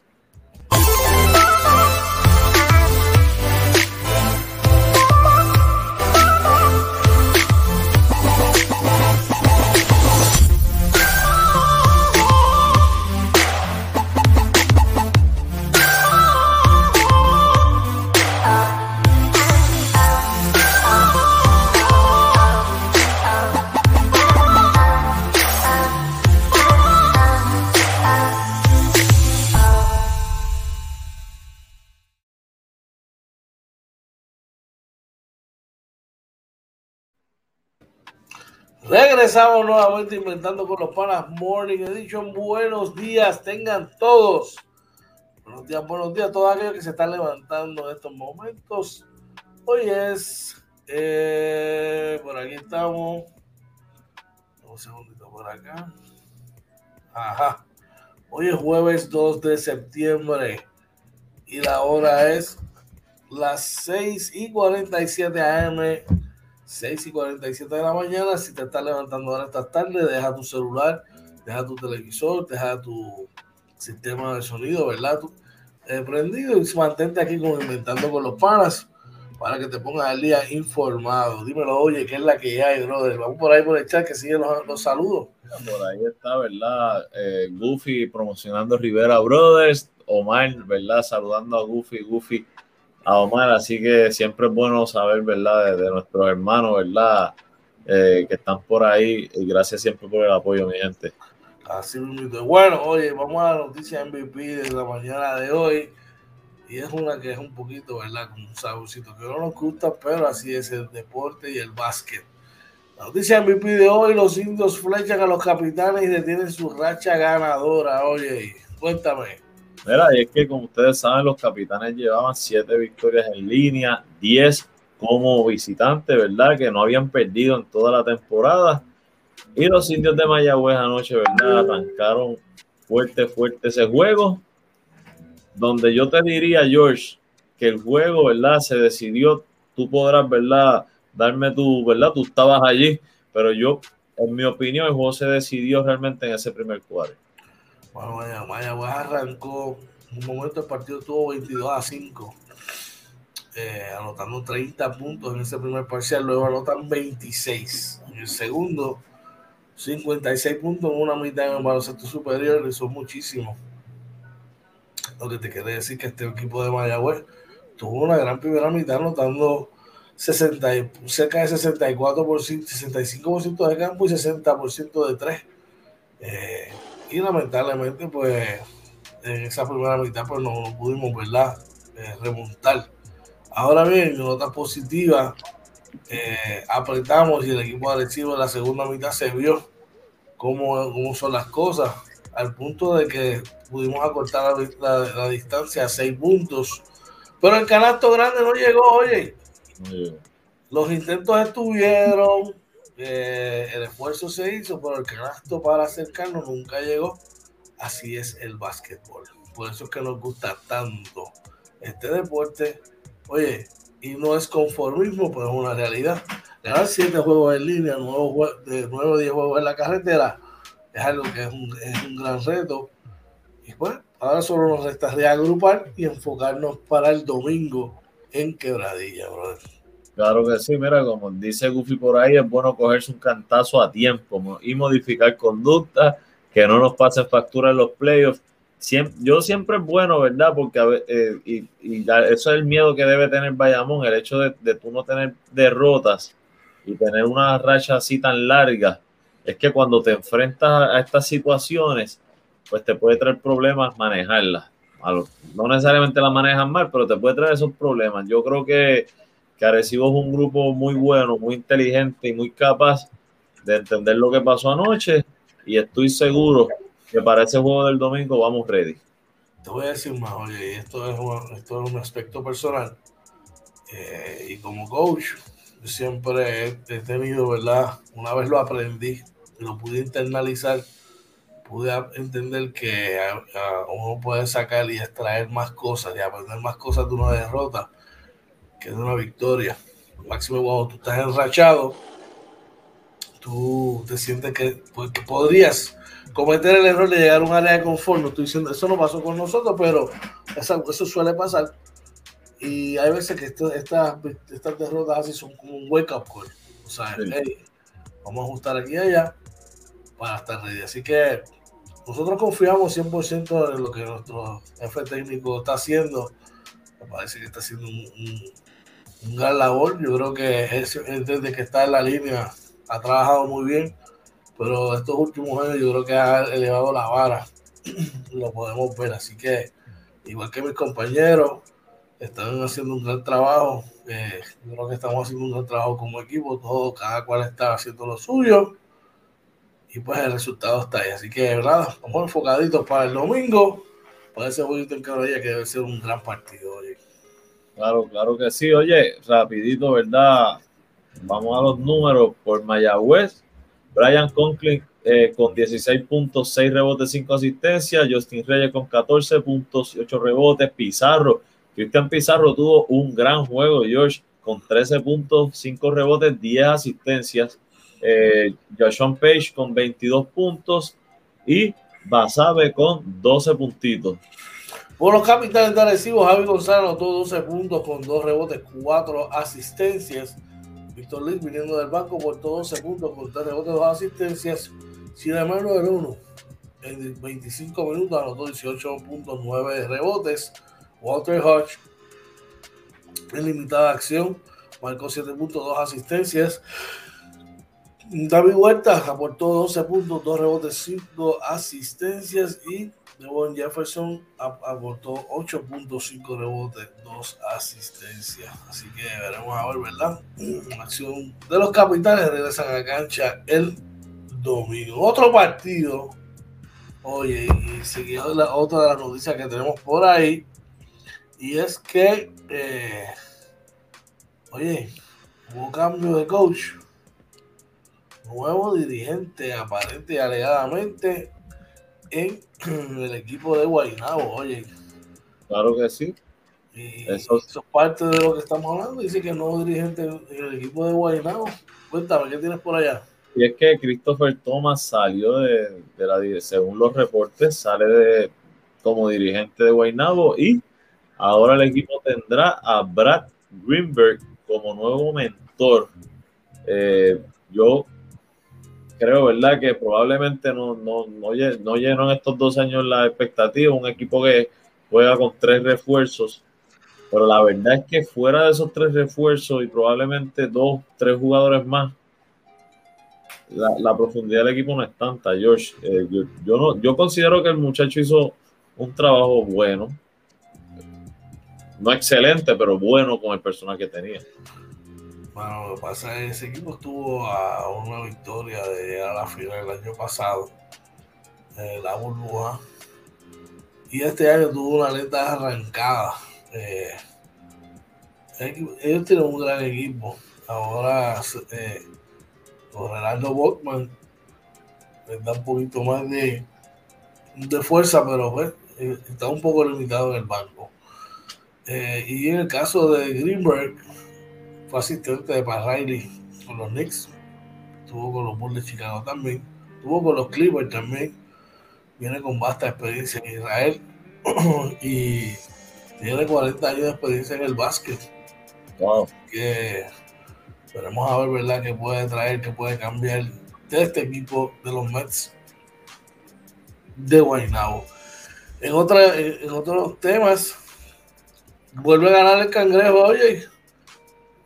Speaker 1: Regresamos nuevamente inventando con los panas Morning Edition. Buenos días, tengan todos. Buenos días, buenos días a todos aquellos que se están levantando en estos momentos. Hoy es, eh, por aquí estamos. Un segundito por acá. Ajá. Hoy es jueves 2 de septiembre y la hora es las 6 y 47 AM 6 y 47 de la mañana. Si te estás levantando ahora esta tarde, deja tu celular, deja tu televisor, deja tu sistema de sonido, ¿verdad? Tu, eh, prendido y mantente aquí con Inventando con los Panas para que te pongas al día informado. Dímelo, oye, ¿qué es la que hay, brother? Vamos por ahí por el chat que siguen los, los saludos.
Speaker 2: Por ahí está, ¿verdad? Eh, Goofy promocionando Rivera Brothers, Omar, ¿verdad? Saludando a Goofy, Goofy a Omar, así que siempre es bueno saber, ¿verdad? De, nuestros hermanos, ¿verdad? Eh, que están por ahí y gracias siempre por el apoyo, mi gente.
Speaker 1: Así mismo. Bueno, oye, vamos a la noticia MVP de la mañana de hoy. Y es una que es un poquito, ¿verdad? Como un saborcito que no nos gusta, pero así es el deporte y el básquet. La noticia MVP de hoy, los indios flechan a los capitanes y detienen su racha ganadora. Oye, cuéntame.
Speaker 2: Mira, y es que como ustedes saben, los capitanes llevaban siete victorias en línea, 10 como visitantes, ¿verdad? Que no habían perdido en toda la temporada. Y los indios de Mayagüez anoche, ¿verdad? Arrancaron fuerte, fuerte ese juego. Donde yo te diría, George, que el juego, ¿verdad? Se decidió, tú podrás, ¿verdad? Darme tu, ¿verdad? Tú estabas allí, pero yo, en mi opinión, el juego se decidió realmente en ese primer cuadro.
Speaker 1: Bueno, pues arrancó. En un momento el partido tuvo 22 a 5, eh, anotando 30 puntos en ese primer parcial. Luego anotan 26. En el segundo, 56 puntos en una mitad en el baloncesto superior. Es muchísimo. Lo que te quiere decir que este equipo de Mayagüez tuvo una gran primera mitad anotando 60, cerca de 64%, 65% de campo y 60% de 3. Eh, y lamentablemente pues en esa primera mitad pues no, pudimos verdad eh, remontar ahora bien nota positiva eh, apretamos y el equipo agresivo en la segunda mitad se vio cómo, cómo son las cosas al punto de que pudimos acortar la, distancia a seis puntos. Pero el canasto grande no llegó, oye. Los intentos estuvieron, eh, el esfuerzo se hizo, pero el canasto para acercarnos nunca llegó. Así es el básquetbol. Por eso es que nos gusta tanto este deporte. Oye, y no es conformismo, pero es una realidad. Ganar siete juegos en línea, de nueve o diez juegos en la carretera, es algo que es un, es un gran reto. Y pues, ahora solo nos resta reagrupar y enfocarnos para el domingo en quebradilla, brother.
Speaker 2: Claro que sí, mira, como dice Goofy por ahí, es bueno cogerse un cantazo a tiempo y modificar conducta, que no nos pasen factura en los playoffs. Siempre, yo siempre es bueno, ¿verdad? Porque eh, y, eso es el miedo que debe tener Bayamón, el hecho de, de tú no tener derrotas y tener una racha así tan larga es que cuando te enfrentas a estas situaciones, pues te puede traer problemas manejarlas. No necesariamente las manejan mal, pero te puede traer esos problemas. Yo creo que, que Arecibo es un grupo muy bueno, muy inteligente y muy capaz de entender lo que pasó anoche y estoy seguro que para ese juego del domingo vamos ready.
Speaker 1: Te voy a decir más, oye, esto es un, esto es un aspecto personal. Eh, y como coach, yo siempre he tenido, ¿verdad? Una vez lo aprendí, lo pude internalizar, pude entender que uno puede sacar y extraer más cosas y aprender más cosas de una derrota que de una victoria. Máximo cuando tú estás enrachado, tú te sientes que, pues, podrías cometer el error de llegar a un área de confort. No estoy diciendo, eso no pasó con nosotros, pero eso, eso suele pasar. Y hay veces que estas, estas derrotas así son como un wake up call. O sea, vamos a ajustar aquí y allá para estar ready. Así que nosotros confiamos 100% en lo que nuestro jefe técnico está haciendo. Me parece que está haciendo un, gran labor. Yo creo que desde que está en la línea ha trabajado muy bien, pero estos últimos años yo creo que ha elevado la vara. [CLEARS THROAT] lo podemos ver. Así que, igual que mis compañeros, están haciendo un gran trabajo. Eh, yo creo que estamos haciendo un gran trabajo como equipo. Todo, cada cual está haciendo lo suyo y pues el resultado está ahí. Así que, ¿verdad? Vamos enfocaditos para el domingo, para ese jueguito en que debe ser un gran partido. Oye.
Speaker 2: Claro, claro que sí. Oye, rapidito, ¿verdad? Vamos a los números por Mayagüez. Brian Conklin eh, con 16 puntos, 6 rebotes, 5 asistencias. Justin Reyes con 14 puntos y 8 rebotes. Pizarro, Cristian Pizarro tuvo un gran juego, George, con 13 puntos, 5 rebotes, 10 asistencias. Eh, Joshon Page con 22 puntos y Basabe con 12 puntitos.
Speaker 1: Por los capitales de Arecibo, Javi González anotó 12 puntos con 2 rebotes, 4 asistencias. Víctor Liz viniendo del banco por 12 puntos con 3 rebotes, 2 asistencias. Sin embargo, el 1 en 25 minutos anotó 18 puntos, 9 rebotes. Walter Hodge en limitada acción marcó 7 puntos, 2 asistencias. David Huerta aportó 12 puntos, 2 rebotes, 5 asistencias y Devon Jefferson aportó 8 puntos, 5 rebotes, 2 asistencias. Así que veremos a ver, ¿verdad? acción de los capitales regresan a cancha el domingo. Otro partido. Oye, y siguiendo la otra de las noticias que tenemos por ahí. Y es que, eh, oye, hubo cambio de coach nuevo dirigente, aparente y alegadamente, en el equipo de Guaynabo, oye.
Speaker 2: Claro que sí.
Speaker 1: eso, es parte de lo que estamos hablando. Dice que el nuevo dirigente en el equipo de Guaynabo. Cuéntame, ¿qué tienes por allá?
Speaker 2: Y es que Christopher Thomas salió de, de la, según los reportes, sale de como dirigente de Guaynabo y ahora el equipo tendrá a Brad Greenberg como nuevo mentor. Eh, yo creo, ¿verdad? Que probablemente no, no, no, no llenó en estos dos años la expectativa. Un equipo que juega con tres refuerzos. Pero la verdad es que fuera de esos tres refuerzos y probablemente dos, tres jugadores más, la, profundidad del equipo no es tanta, George. Eh, yo, no, yo considero que el muchacho hizo un trabajo bueno. No excelente, pero bueno con el personal que tenía.
Speaker 1: Bueno, lo que pasa es que ese equipo estuvo a una victoria de llegar a la final el año pasado. eh, la burbuja. Y este año tuvo una lenta arrancada. Eh, ellos tienen un gran equipo. Ahora eh, con Renaldo Bockman les da un poquito más de, de fuerza, pero pues, eh, está un poco limitado en el banco. Eh, y en el caso de Greenberg, fue asistente de Pat Riley con los Knicks, estuvo con los Bulls de Chicago también, estuvo con los Clippers también, viene con vasta experiencia en Israel [CLEARS THROAT] y tiene 40 años de experiencia en el básquet.
Speaker 2: Wow.
Speaker 1: Que esperemos a ver, ¿verdad?, qué puede traer, qué puede cambiar de este equipo de los Mets de Guaynabo. En, otra, en otros temas, vuelve a ganar el cangrejo, oye,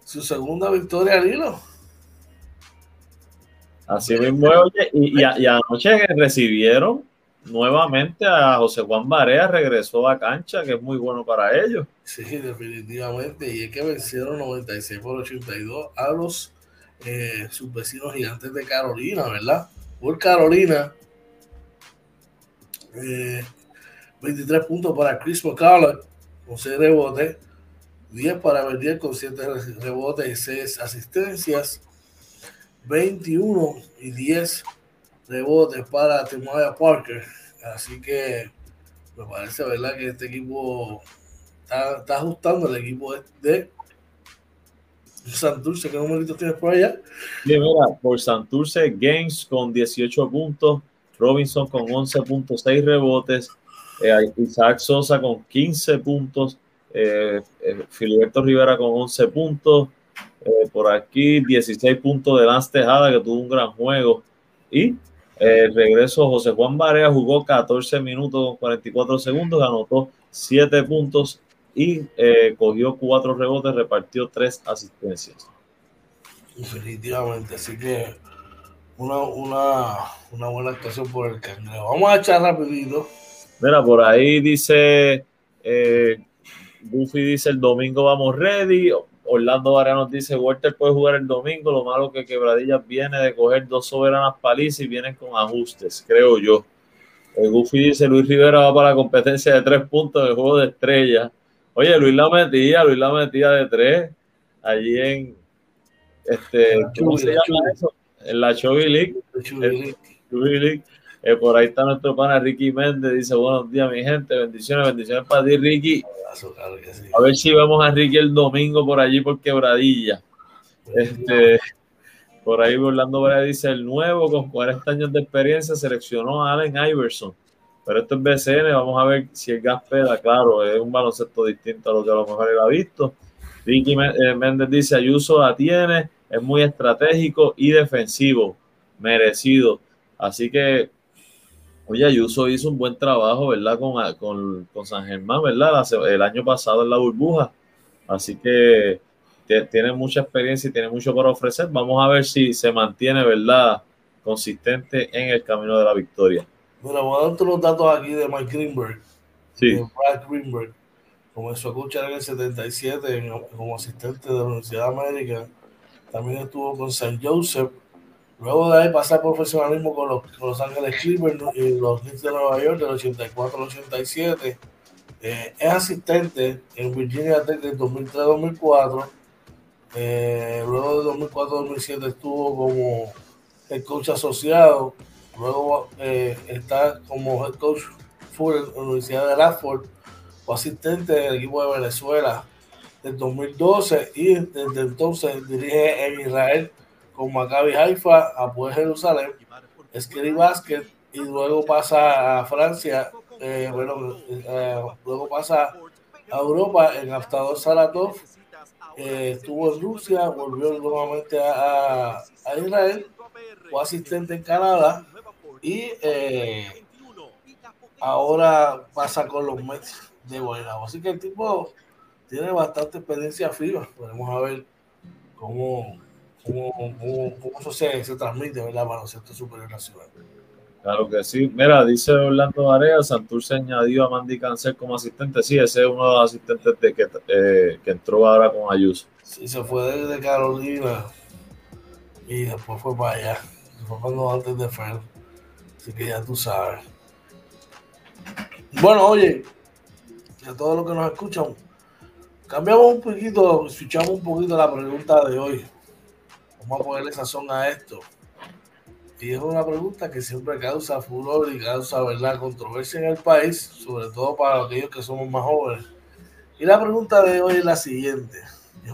Speaker 1: su segunda victoria al hilo.
Speaker 2: Así mismo, oye, y, y, y anoche recibieron nuevamente a José Juan Barea, regresó a cancha, que es muy bueno para ellos.
Speaker 1: Sí, definitivamente, y es que vencieron 96 por 82 a los eh, sus vecinos gigantes de Carolina, ¿verdad? Por Carolina, eh, 23 puntos para Chris McCullough con 6 rebotes, 10 para Verdier con 7 rebotes y 6 asistencias, 21 y 10 rebotes para Timaya Parker. Así que me parece, ¿verdad? Que este equipo está, está ajustando el equipo de Santurce, ¿qué numeritos tienes por allá?
Speaker 2: Bien, mira, por Santurce, Games con 18 puntos, Robinson con 11.6 rebotes, eh, Isaac Sosa con 15 puntos, eh, eh, Filiberto Rivera con 11 puntos, eh, por aquí 16 puntos de Lance Tejada, que tuvo un gran juego, y el regreso José Juan Barea jugó 14 minutos con 44 segundos, anotó 7 puntos y eh, cogió cuatro rebotes, repartió tres asistencias.
Speaker 1: Definitivamente, así que una, una, una buena actuación por el cangrejo. Vamos a echar rapidito.
Speaker 2: Mira, por ahí dice eh, Buffy dice el domingo vamos ready. Orlando Varela nos dice Walter puede jugar el domingo. Lo malo que Quebradillas viene de coger dos soberanas palizas y vienen con ajustes, creo yo. El Buffy dice Luis Rivera va para la competencia de tres puntos del juego de estrellas. Oye, Luis la metía, Luis la metía de tres, allí en, este, ¿cómo se llama eso? En la Chovy League. League. Eh, por ahí está nuestro pana Ricky Méndez, dice buenos días mi gente, bendiciones, bendiciones para ti Ricky. A ver si vemos a Ricky el domingo por allí por Quebradilla. Este, por ahí Orlando Brea dice el nuevo con 40 años de experiencia seleccionó a Allen Iverson pero esto es BCN, vamos a ver si el gas peda, claro, es un baloncesto distinto a lo que a lo mejor él ha visto. Ricky eh, Méndez dice, Ayuso la tiene, es muy estratégico y defensivo, merecido. Así que, oye, Ayuso hizo un buen trabajo, ¿verdad? Con, con, con San Germán, ¿verdad? El año pasado en la burbuja. Así que tiene mucha experiencia y tiene mucho para ofrecer. Vamos a ver si se mantiene, ¿verdad? Consistente en el camino de la victoria.
Speaker 1: Mira, voy a darte los datos aquí de Mike Greenberg.
Speaker 2: Sí.
Speaker 1: De Brad Greenberg. Comenzó a escuchar en el 77 en, como asistente de la Universidad de América. También estuvo con St. Joseph. Luego de ahí pasar profesionalismo con los, con los Ángeles Clippers y los Knicks de Nueva York del 84 al 87. Eh, es asistente en Virginia Tech del 2003-2004. Eh, luego de 2004-2007 estuvo como el coach asociado Luego eh, está como head coach full en la Universidad de Radford o asistente del equipo de Venezuela del 2012 y desde entonces dirige en Israel con Maccabi Haifa, Apoel Jerusalén, Skiri Basket y luego pasa a Francia, eh, bueno, eh, luego pasa a Europa en Aftador Saratov, eh, estuvo en Rusia, volvió nuevamente a, a Israel, fue asistente en Canadá y ahora pasa con los Mets de Guaynabo. Así que el tipo tiene bastante experiencia fija. Podemos ver cómo, cómo, cómo, cómo eso se, se transmite, ¿verdad? Baloncesto superior nacional.
Speaker 2: Claro que sí. Mira, dice Orlando Varea, Santurce añadió a Mandy Cancel como asistente. Sí, ese es uno de los asistentes de que, eh, que entró ahora con Ayuso.
Speaker 1: Sí, se fue desde Carolina y después fue para allá. Se fue cuando antes de Fer. Así que ya tú sabes. Bueno, oye, a todos los que nos escuchan, cambiamos un poquito, escuchamos un poquito la pregunta de hoy. Vamos a ponerle sazón a esto. Y es una pregunta que siempre causa furor y causa ¿verdad? controversia en el país, sobre todo para aquellos que somos más jóvenes. Y la pregunta de hoy es la siguiente. Es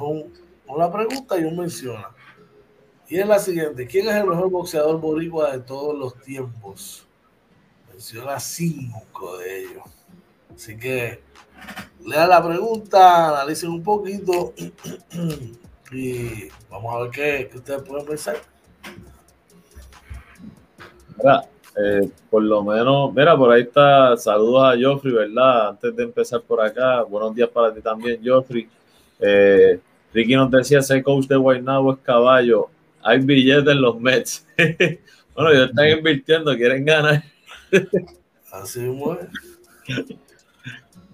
Speaker 1: una pregunta y un menciona. Y es la siguiente. ¿Quién es el mejor boxeador boricua de todos los tiempos? Menciona cinco de ellos. Así que lea la pregunta, analicen un poquito [CLEARS THROAT] y vamos a ver qué, qué ustedes pueden pensar.
Speaker 2: Mira, eh, por lo menos, mira, por ahí está, saludos a Joffrey, ¿verdad? Antes de empezar por acá, buenos días para ti también, Joffrey. Eh, Ricky nos decía, ese coach de Guaynabo es caballo, hay billetes en los Mets. [LAUGHS] bueno, ellos están invirtiendo, quieren ganar. [LAUGHS]
Speaker 1: Así mueve.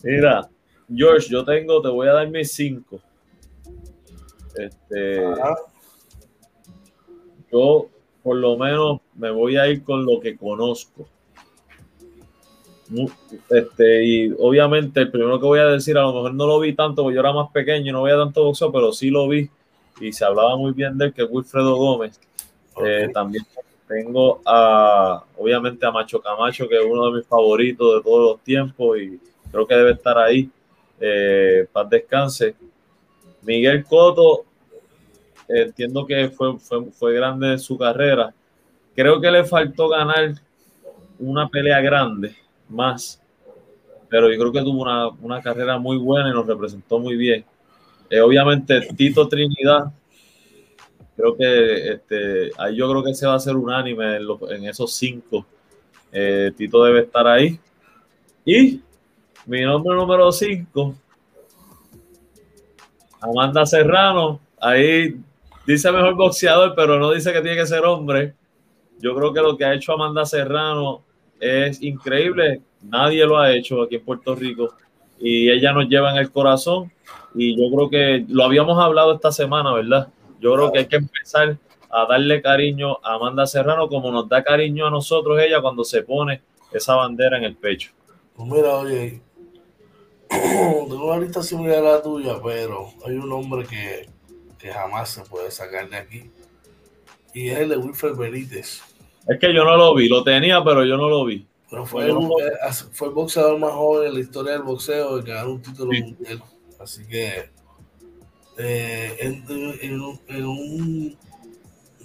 Speaker 2: Mira, George, yo tengo, te voy a dar mis cinco. Este, yo por lo menos me voy a ir con lo que conozco. Este, y obviamente el primero que voy a decir, a lo mejor no lo vi tanto porque yo era más pequeño y no veía tanto boxeo, pero sí lo vi y se hablaba muy bien de él, que es Wilfredo Gómez. Eh, también tengo a, obviamente a Macho Camacho, que es uno de mis favoritos de todos los tiempos y creo que debe estar ahí. Eh, paz descanse. Miguel Coto, entiendo que fue, fue, fue grande en su carrera. Creo que le faltó ganar una pelea grande más, pero yo creo que tuvo una, una carrera muy buena y nos representó muy bien. Eh, obviamente, Tito Trinidad, creo que este, ahí yo creo que se va a hacer unánime en, en esos cinco. Eh, Tito debe estar ahí. Y mi nombre número cinco, Amanda Serrano, ahí dice mejor boxeador, pero no dice que tiene que ser hombre. Yo creo que lo que ha hecho Amanda Serrano es increíble. Nadie lo ha hecho aquí en Puerto Rico y ella nos lleva en el corazón. Y yo creo que lo habíamos hablado esta semana, ¿verdad? Yo creo que hay que empezar a darle cariño a Amanda Serrano como nos da cariño a nosotros ella cuando se pone esa bandera en el pecho.
Speaker 1: Pues mira, oye, tengo una lista similar a la tuya, pero hay un hombre que que jamás se puede sacar de aquí. Y es el de Wilfred Benítez.
Speaker 2: Es que yo no lo vi, lo tenía, pero yo no lo vi.
Speaker 1: Pero fue, el, fue el boxeador más joven en la historia del boxeo que ganó un título mundial. Así que eh, en, en, un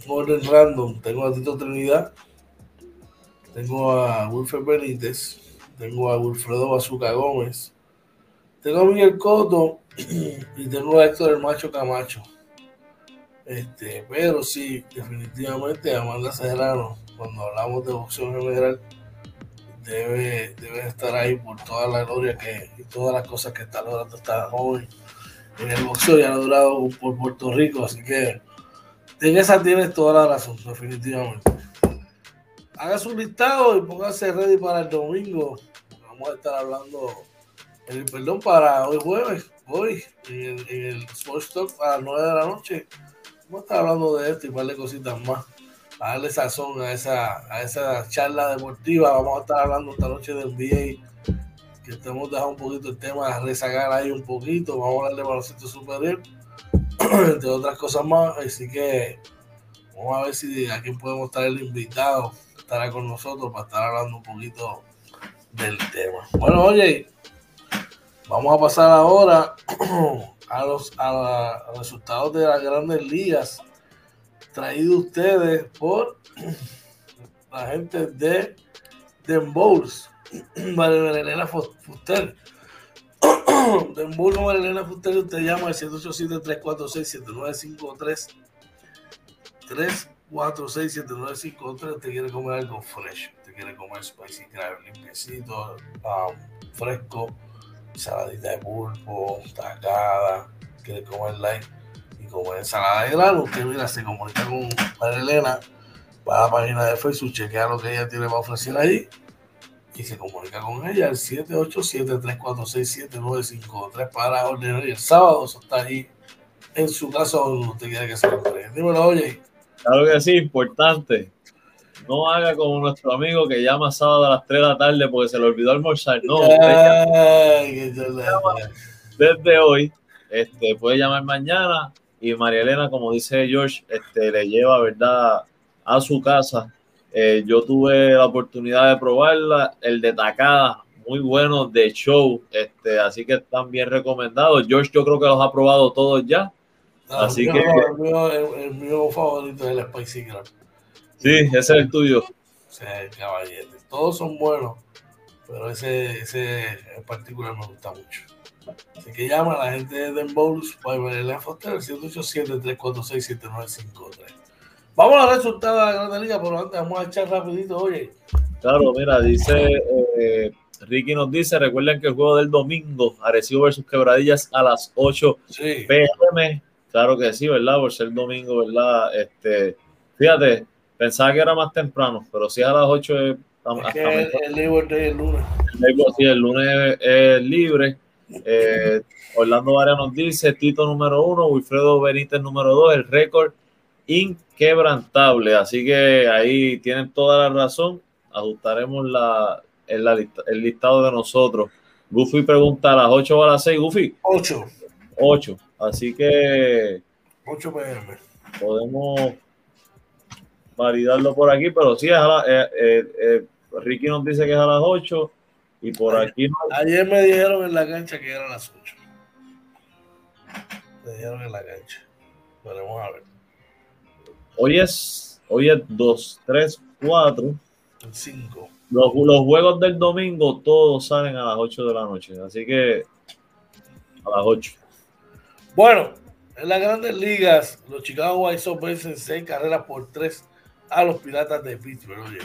Speaker 1: orden random tengo a Tito Trinidad, tengo a Wilfred Benítez, tengo a Wilfredo Bazuca Gómez, tengo a Miguel Coto y tengo a Héctor el Macho Camacho. Este, pero sí, definitivamente Amanda Serrano, cuando hablamos de boxeo en general, debe, debe estar ahí por toda la gloria que y todas las cosas que está logrando esta joven en el boxeo y ha durado por Puerto Rico, así que en esa tienes toda la razón, definitivamente. Haga su listado y póngase ready para el domingo. Vamos a estar hablando, el, perdón, para hoy jueves, hoy, en el, en el Sports Talk a las 9 de la noche Vamos a estar hablando de esto y de cositas más. A darle sazón a esa, a esa charla deportiva. Vamos a estar hablando esta noche del NBA. Que estamos dejando un poquito el tema, rezagar ahí un poquito. Vamos a hablar de baloncesto superior. [CLEARS THROAT] entre otras cosas más. Así que vamos a ver si aquí podemos estar el invitado. Estará con nosotros para estar hablando un poquito del tema. Bueno, oye, vamos a pasar ahora [CLEARS THROAT] a los, a, resultados de las grandes ligas traído ustedes por [CLEARS THROAT] la gente de Den Bowls, [CLEARS THROAT] Elena Fuster. Den Bowls, Elena Fuster, usted llama al 787-346-7953. 346-7953. Usted quiere comer algo fresh, usted quiere comer spicy crab, limpiecito, fresco saladita de pulpo, tacada, quiere comer light y comer ensalada de grano, usted mira, se comunica con María Elena, va a la página de Facebook, chequea lo que ella tiene para ofrecer ahí y se comunica con ella al 787-346-7953 para ordenar y el sábado eso está ahí en su casa donde usted quiere que se lo. Dímelo, oye.
Speaker 2: Claro que sí, importante. No haga como nuestro amigo que llama sábado a las 3 de la tarde porque se le olvidó almorzar. No, desde hoy, este, puede llamar mañana y María Elena, como dice George, este, le lleva, ¿verdad?, a su casa. Eh, yo tuve la oportunidad de probarla, el de tacada, muy bueno de show, este, así que están bien recomendados. George, yo creo que los ha probado todos ya. Ah, así que.
Speaker 1: El mío, el, mío, favorito es el Spicy Crab.
Speaker 2: Sí, ese es el tuyo.
Speaker 1: Sí, caballete. Todos son buenos, pero ese, ese en particular me gusta mucho. Así que llama a la gente de Den Bowls para ver el Foster, 787-346-7953. Vamos a los resultados de la Grande Liga, pero antes vamos a echar rapidito, oye.
Speaker 2: Claro, mira, dice eh, Ricky nos dice, recuerden que el juego del domingo, Arecibo versus Quebradillas a las 8 pm. Claro que sí, ¿verdad? Por ser domingo, ¿verdad? Este, fíjate, pensaba que era más temprano, pero si es a las 8 es,
Speaker 1: es el, el, Labor Day el lunes.
Speaker 2: El, sí, el lunes es libre. Eh, Orlando Varia nos dice, Tito número uno, Wilfredo Benítez número dos, el récord inquebrantable. Así que ahí tienen toda la razón. Ajustaremos la, el, el listado de nosotros. Goofy pregunta a las 8 o a las 6. Goofy.
Speaker 1: 8.
Speaker 2: 8. Así que.
Speaker 1: 8 pm.
Speaker 2: Podemos validarlo por aquí, pero sí, es a la, eh, eh, eh, Ricky nos dice que es a las 8 y por aquí.
Speaker 1: Ayer me dijeron en la cancha que era a las 8. Me dijeron en la cancha. Veremos a ver.
Speaker 2: Hoy es, hoy es 2, 3, 4.
Speaker 1: 5.
Speaker 2: Los, los, juegos del domingo todos salen a las 8 de la noche, así que a las 8.
Speaker 1: Bueno, en las grandes ligas, los Chicago White Sox vencen 6 carreras por 3 a los Piratas de Pittsburgh. Oye.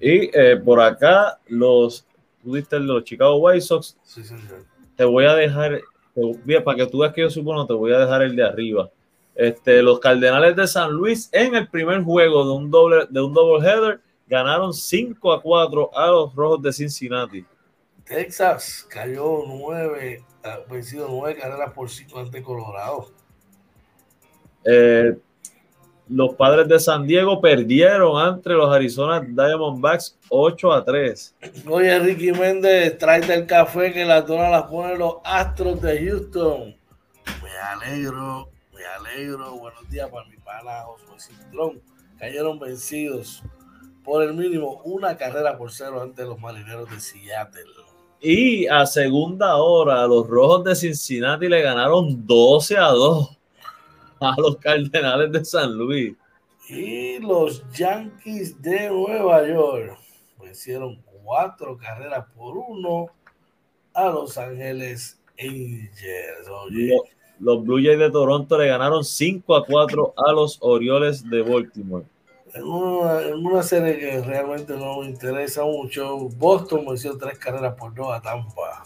Speaker 2: Y eh, por acá, los, tú diste los Chicago White Sox.
Speaker 1: Sí, señor.
Speaker 2: Te voy a dejar, te, para que tú veas que yo supongo, te voy a dejar el de arriba. Este, los Cardenales de San Luis en el primer juego de un doble de un double header ganaron 5 a 4 a los Rojos de Cincinnati.
Speaker 1: Texas cayó 9, ah, vencido 9 carreras por 5 ante Colorado.
Speaker 2: Eh, los padres de San Diego perdieron ante los Arizona Diamondbacks 8 a 3.
Speaker 1: Oye, Ricky Méndez, tráete el café que la dona las ponen los Astros de Houston. Me alegro, me alegro. Buenos días para mi pana Josué Cintrón. Cayeron vencidos por el mínimo una carrera por cero ante los marineros de Seattle.
Speaker 2: Y a segunda hora, los rojos de Cincinnati le ganaron 12 a 2 a los Cardenales de San Luis.
Speaker 1: Y los Yankees de Nueva York vencieron cuatro carreras por uno a Los Ángeles Angels.
Speaker 2: Los, los Blue Jays de Toronto le ganaron 5 a 4 a los Orioles de Baltimore
Speaker 1: en una, serie que realmente no me interesa mucho, Boston venció tres carreras por dos a Tampa.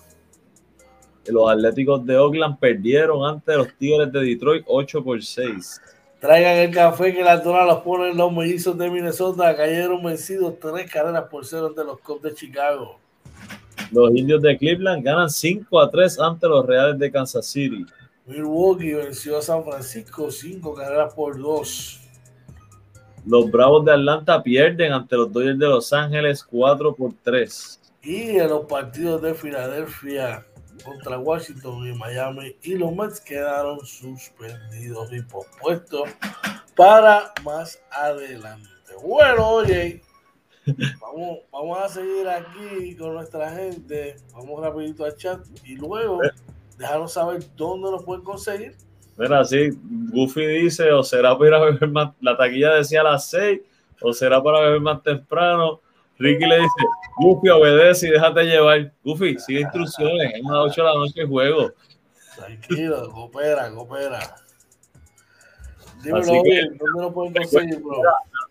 Speaker 2: Los Atléticos de Oakland perdieron ante los Tigres de Detroit 8 por 6.
Speaker 1: Traigan el café que la dona los ponen los mellizos de Minnesota. Cayeron vencidos tres carreras por cero ante los Cubs de Chicago.
Speaker 2: Los indios de Cleveland ganan 5 a 3 ante los Reales de Kansas City.
Speaker 1: Milwaukee venció a San Francisco 5 carreras por 2.
Speaker 2: Los Bravos de Atlanta pierden ante los Dodgers de Los Ángeles 4 por 3.
Speaker 1: Y en los partidos de Filadelfia contra Washington y Miami y los Mets quedaron suspendidos y pospuestos para más adelante. Bueno, oye, [LAUGHS] vamos, vamos a seguir aquí con nuestra gente. Vamos rapidito al chat y luego eh. dejaros saber dónde nos pueden conseguir
Speaker 2: Mira, sí, Goofy dice, o será para ir a beber más, la taquilla decía a las 6, o será para beber más temprano. Ricky le dice, Goofy, obedece y déjate llevar. Goofy, sigue instrucciones, es las 8 de la noche el juego.
Speaker 1: Tranquilo, coopera, coopera. Dímelo, bien, ¿dónde lo pueden conseguir, bro?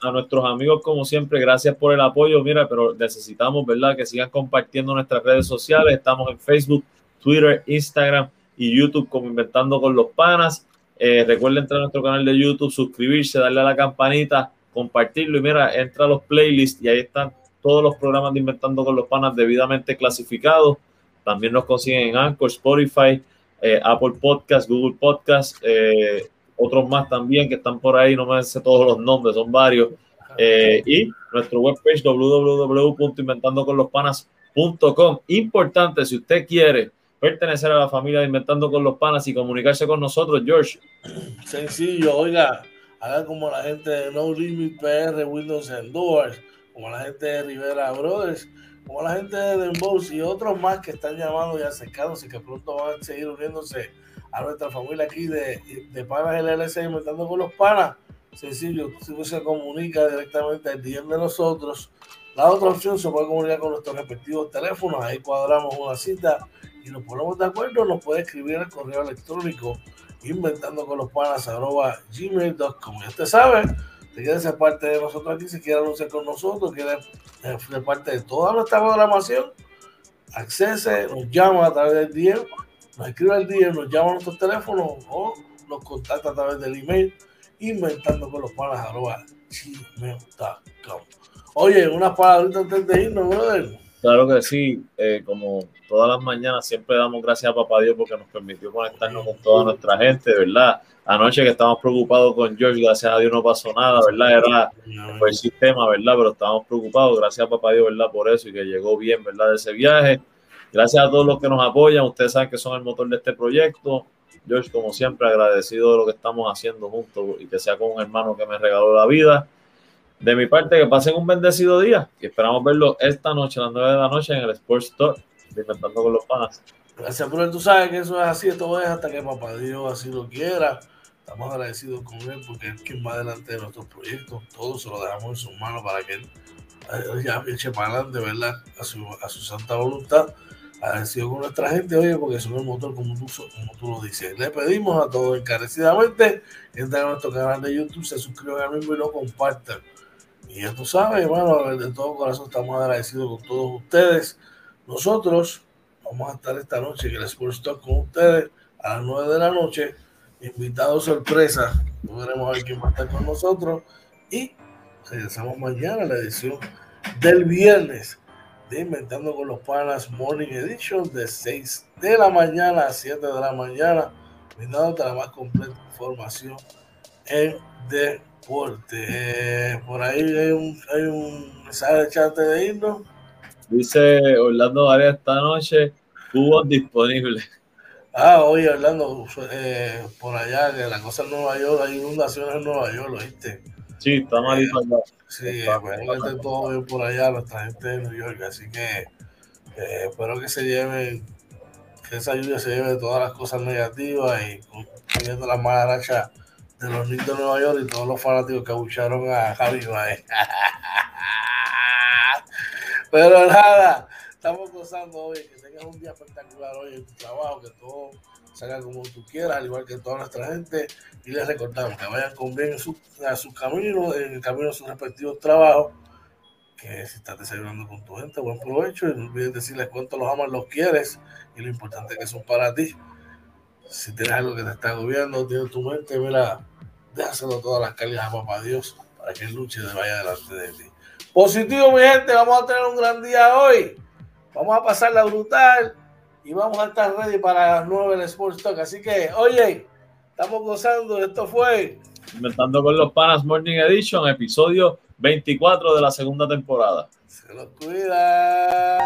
Speaker 2: A nuestros amigos, como siempre, gracias por el apoyo. Mira, pero necesitamos, ¿verdad? Que sigan compartiendo nuestras redes sociales. Estamos en Facebook, Twitter, Instagram y YouTube como Inventando con los Panas. Eh, recuerden entrar a nuestro canal de YouTube, suscribirse, darle a la campanita, compartirlo y mira, entra a los playlists y ahí están todos los programas de Inventando con los Panas debidamente clasificados. También nos consiguen en Anchor, Spotify, eh, Apple Podcast, Google Podcast, eh, otros más también que están por ahí, no me sé todos los nombres, son varios. Eh, y nuestro webpage www.inventandoconlospanas.com. Importante, si usted quiere pertenecer a la familia de Inventando con los Panas y comunicarse con nosotros, George.
Speaker 1: Sencillo, oiga, haga como la gente de No Limit PR, Windows and como la gente de Rivera Brothers, como la gente de Dembows y otros más que están llamando y acercándose, que pronto van a seguir uniéndose a nuestra familia aquí de, de Panas LLC, Inventando con los Panas sencillo, si se comunica directamente al DM de nosotros. La otra opción se puede comunicar con nuestros respectivos teléfonos, ahí cuadramos una cita y nos ponemos de acuerdo, nos puede escribir al correo electrónico inventando con los panas arroba gmail.com. Ya usted sabe, quiere ser parte de nosotros aquí, si quiere anunciar con nosotros, quiere ser parte de toda nuestra programación, accese, nos llama a través del DM, nos escribe al DM, nos llama a nuestros teléfonos o nos contacta a través del email inventando con los panas arroba gmail.com. Oye, unas palabritas antes de irnos, brother.
Speaker 2: Claro que sí, eh, como todas las mañanas siempre damos gracias a Papá Dios porque nos permitió conectarnos con toda nuestra gente, ¿verdad? Anoche que estábamos preocupados con George, gracias a Dios no pasó nada, ¿verdad? Era fue el sistema, ¿verdad? Pero estábamos preocupados, gracias a Papá Dios, ¿verdad? Por eso y que llegó bien, ¿verdad? De ese viaje. Gracias a todos los que nos apoyan, ustedes saben que son el motor de este proyecto. George, como siempre, agradecido de lo que estamos haciendo juntos y que sea con un hermano que me regaló la vida. De mi parte, que pasen un bendecido día y esperamos verlo esta noche a las 9 de la noche en el Sports Store, Inventando con los Panas.
Speaker 1: Gracias, pero tú sabes que eso es así, esto es hasta que papá Dios así lo quiera. Estamos agradecidos con él porque es quien va adelante de nuestros proyectos. Todo se lo dejamos en sus manos para que él eh, ya eche para adelante, ¿verdad? A su, a su santa voluntad agradecido con nuestra gente, oye, porque son el motor como tú, como tú lo dices. Le pedimos a todos encarecidamente que entren a nuestro canal de YouTube, se suscriban al mismo y lo compartan. Y ya tú sabes, hermano, de todo corazón estamos agradecidos con todos ustedes. Nosotros vamos a estar esta noche en el Sports Talk con ustedes a las 9 de la noche. Invitados sorpresa. A ver quién va a estar con nosotros. Y regresamos mañana a la edición del viernes Inventando con los Panas Morning Edition de 6 de la mañana a 7 de la mañana, brindándote la más completa información en Eh, por ahí hay un, hay un mensaje de chat de irnos.
Speaker 2: Dice Orlando Arias esta noche, cubos disponibles.
Speaker 1: Ah, oye, Orlando, eh, por allá, que la cosa en Nueva York, hay inundaciones en Nueva York, ¿lo viste?
Speaker 2: Sí, está malito
Speaker 1: allá. Sí, espero que esté todo bien por allá, nuestra gente de New York. Así que eh, espero que se lleven, que esa lluvia se lleve todas las cosas negativas y viendo la mala racha de los Knicks de Nueva York y todos los fanáticos que abucharon a Javi Baez. [LAUGHS] Pero nada, estamos gozando hoy, que tengas un día espectacular hoy en tu trabajo, que todo salga como tú quieras, al igual que toda nuestra gente. Y les recordamos que vayan con bien su, a sus caminos, en el camino de sus respectivos trabajos. Que si estás desayunando con tu gente, buen provecho. Y no olvides decirles cuánto los amas, los quieres y lo importante que son para ti. Si tienes algo que te está agobiando, tienes tu mente, mira, déjaselo todas las calidades a papá Dios para que luche y vaya delante de ti. Positivo, mi gente, vamos a tener un gran día hoy. Vamos a pasarla brutal y vamos a estar ready para las 9 del Sports Talk. Así que, oye, estamos gozando. Esto fue
Speaker 2: Inventando con los Panas Morning Edition, episodio 24 de la segunda temporada.
Speaker 1: Se los cuida.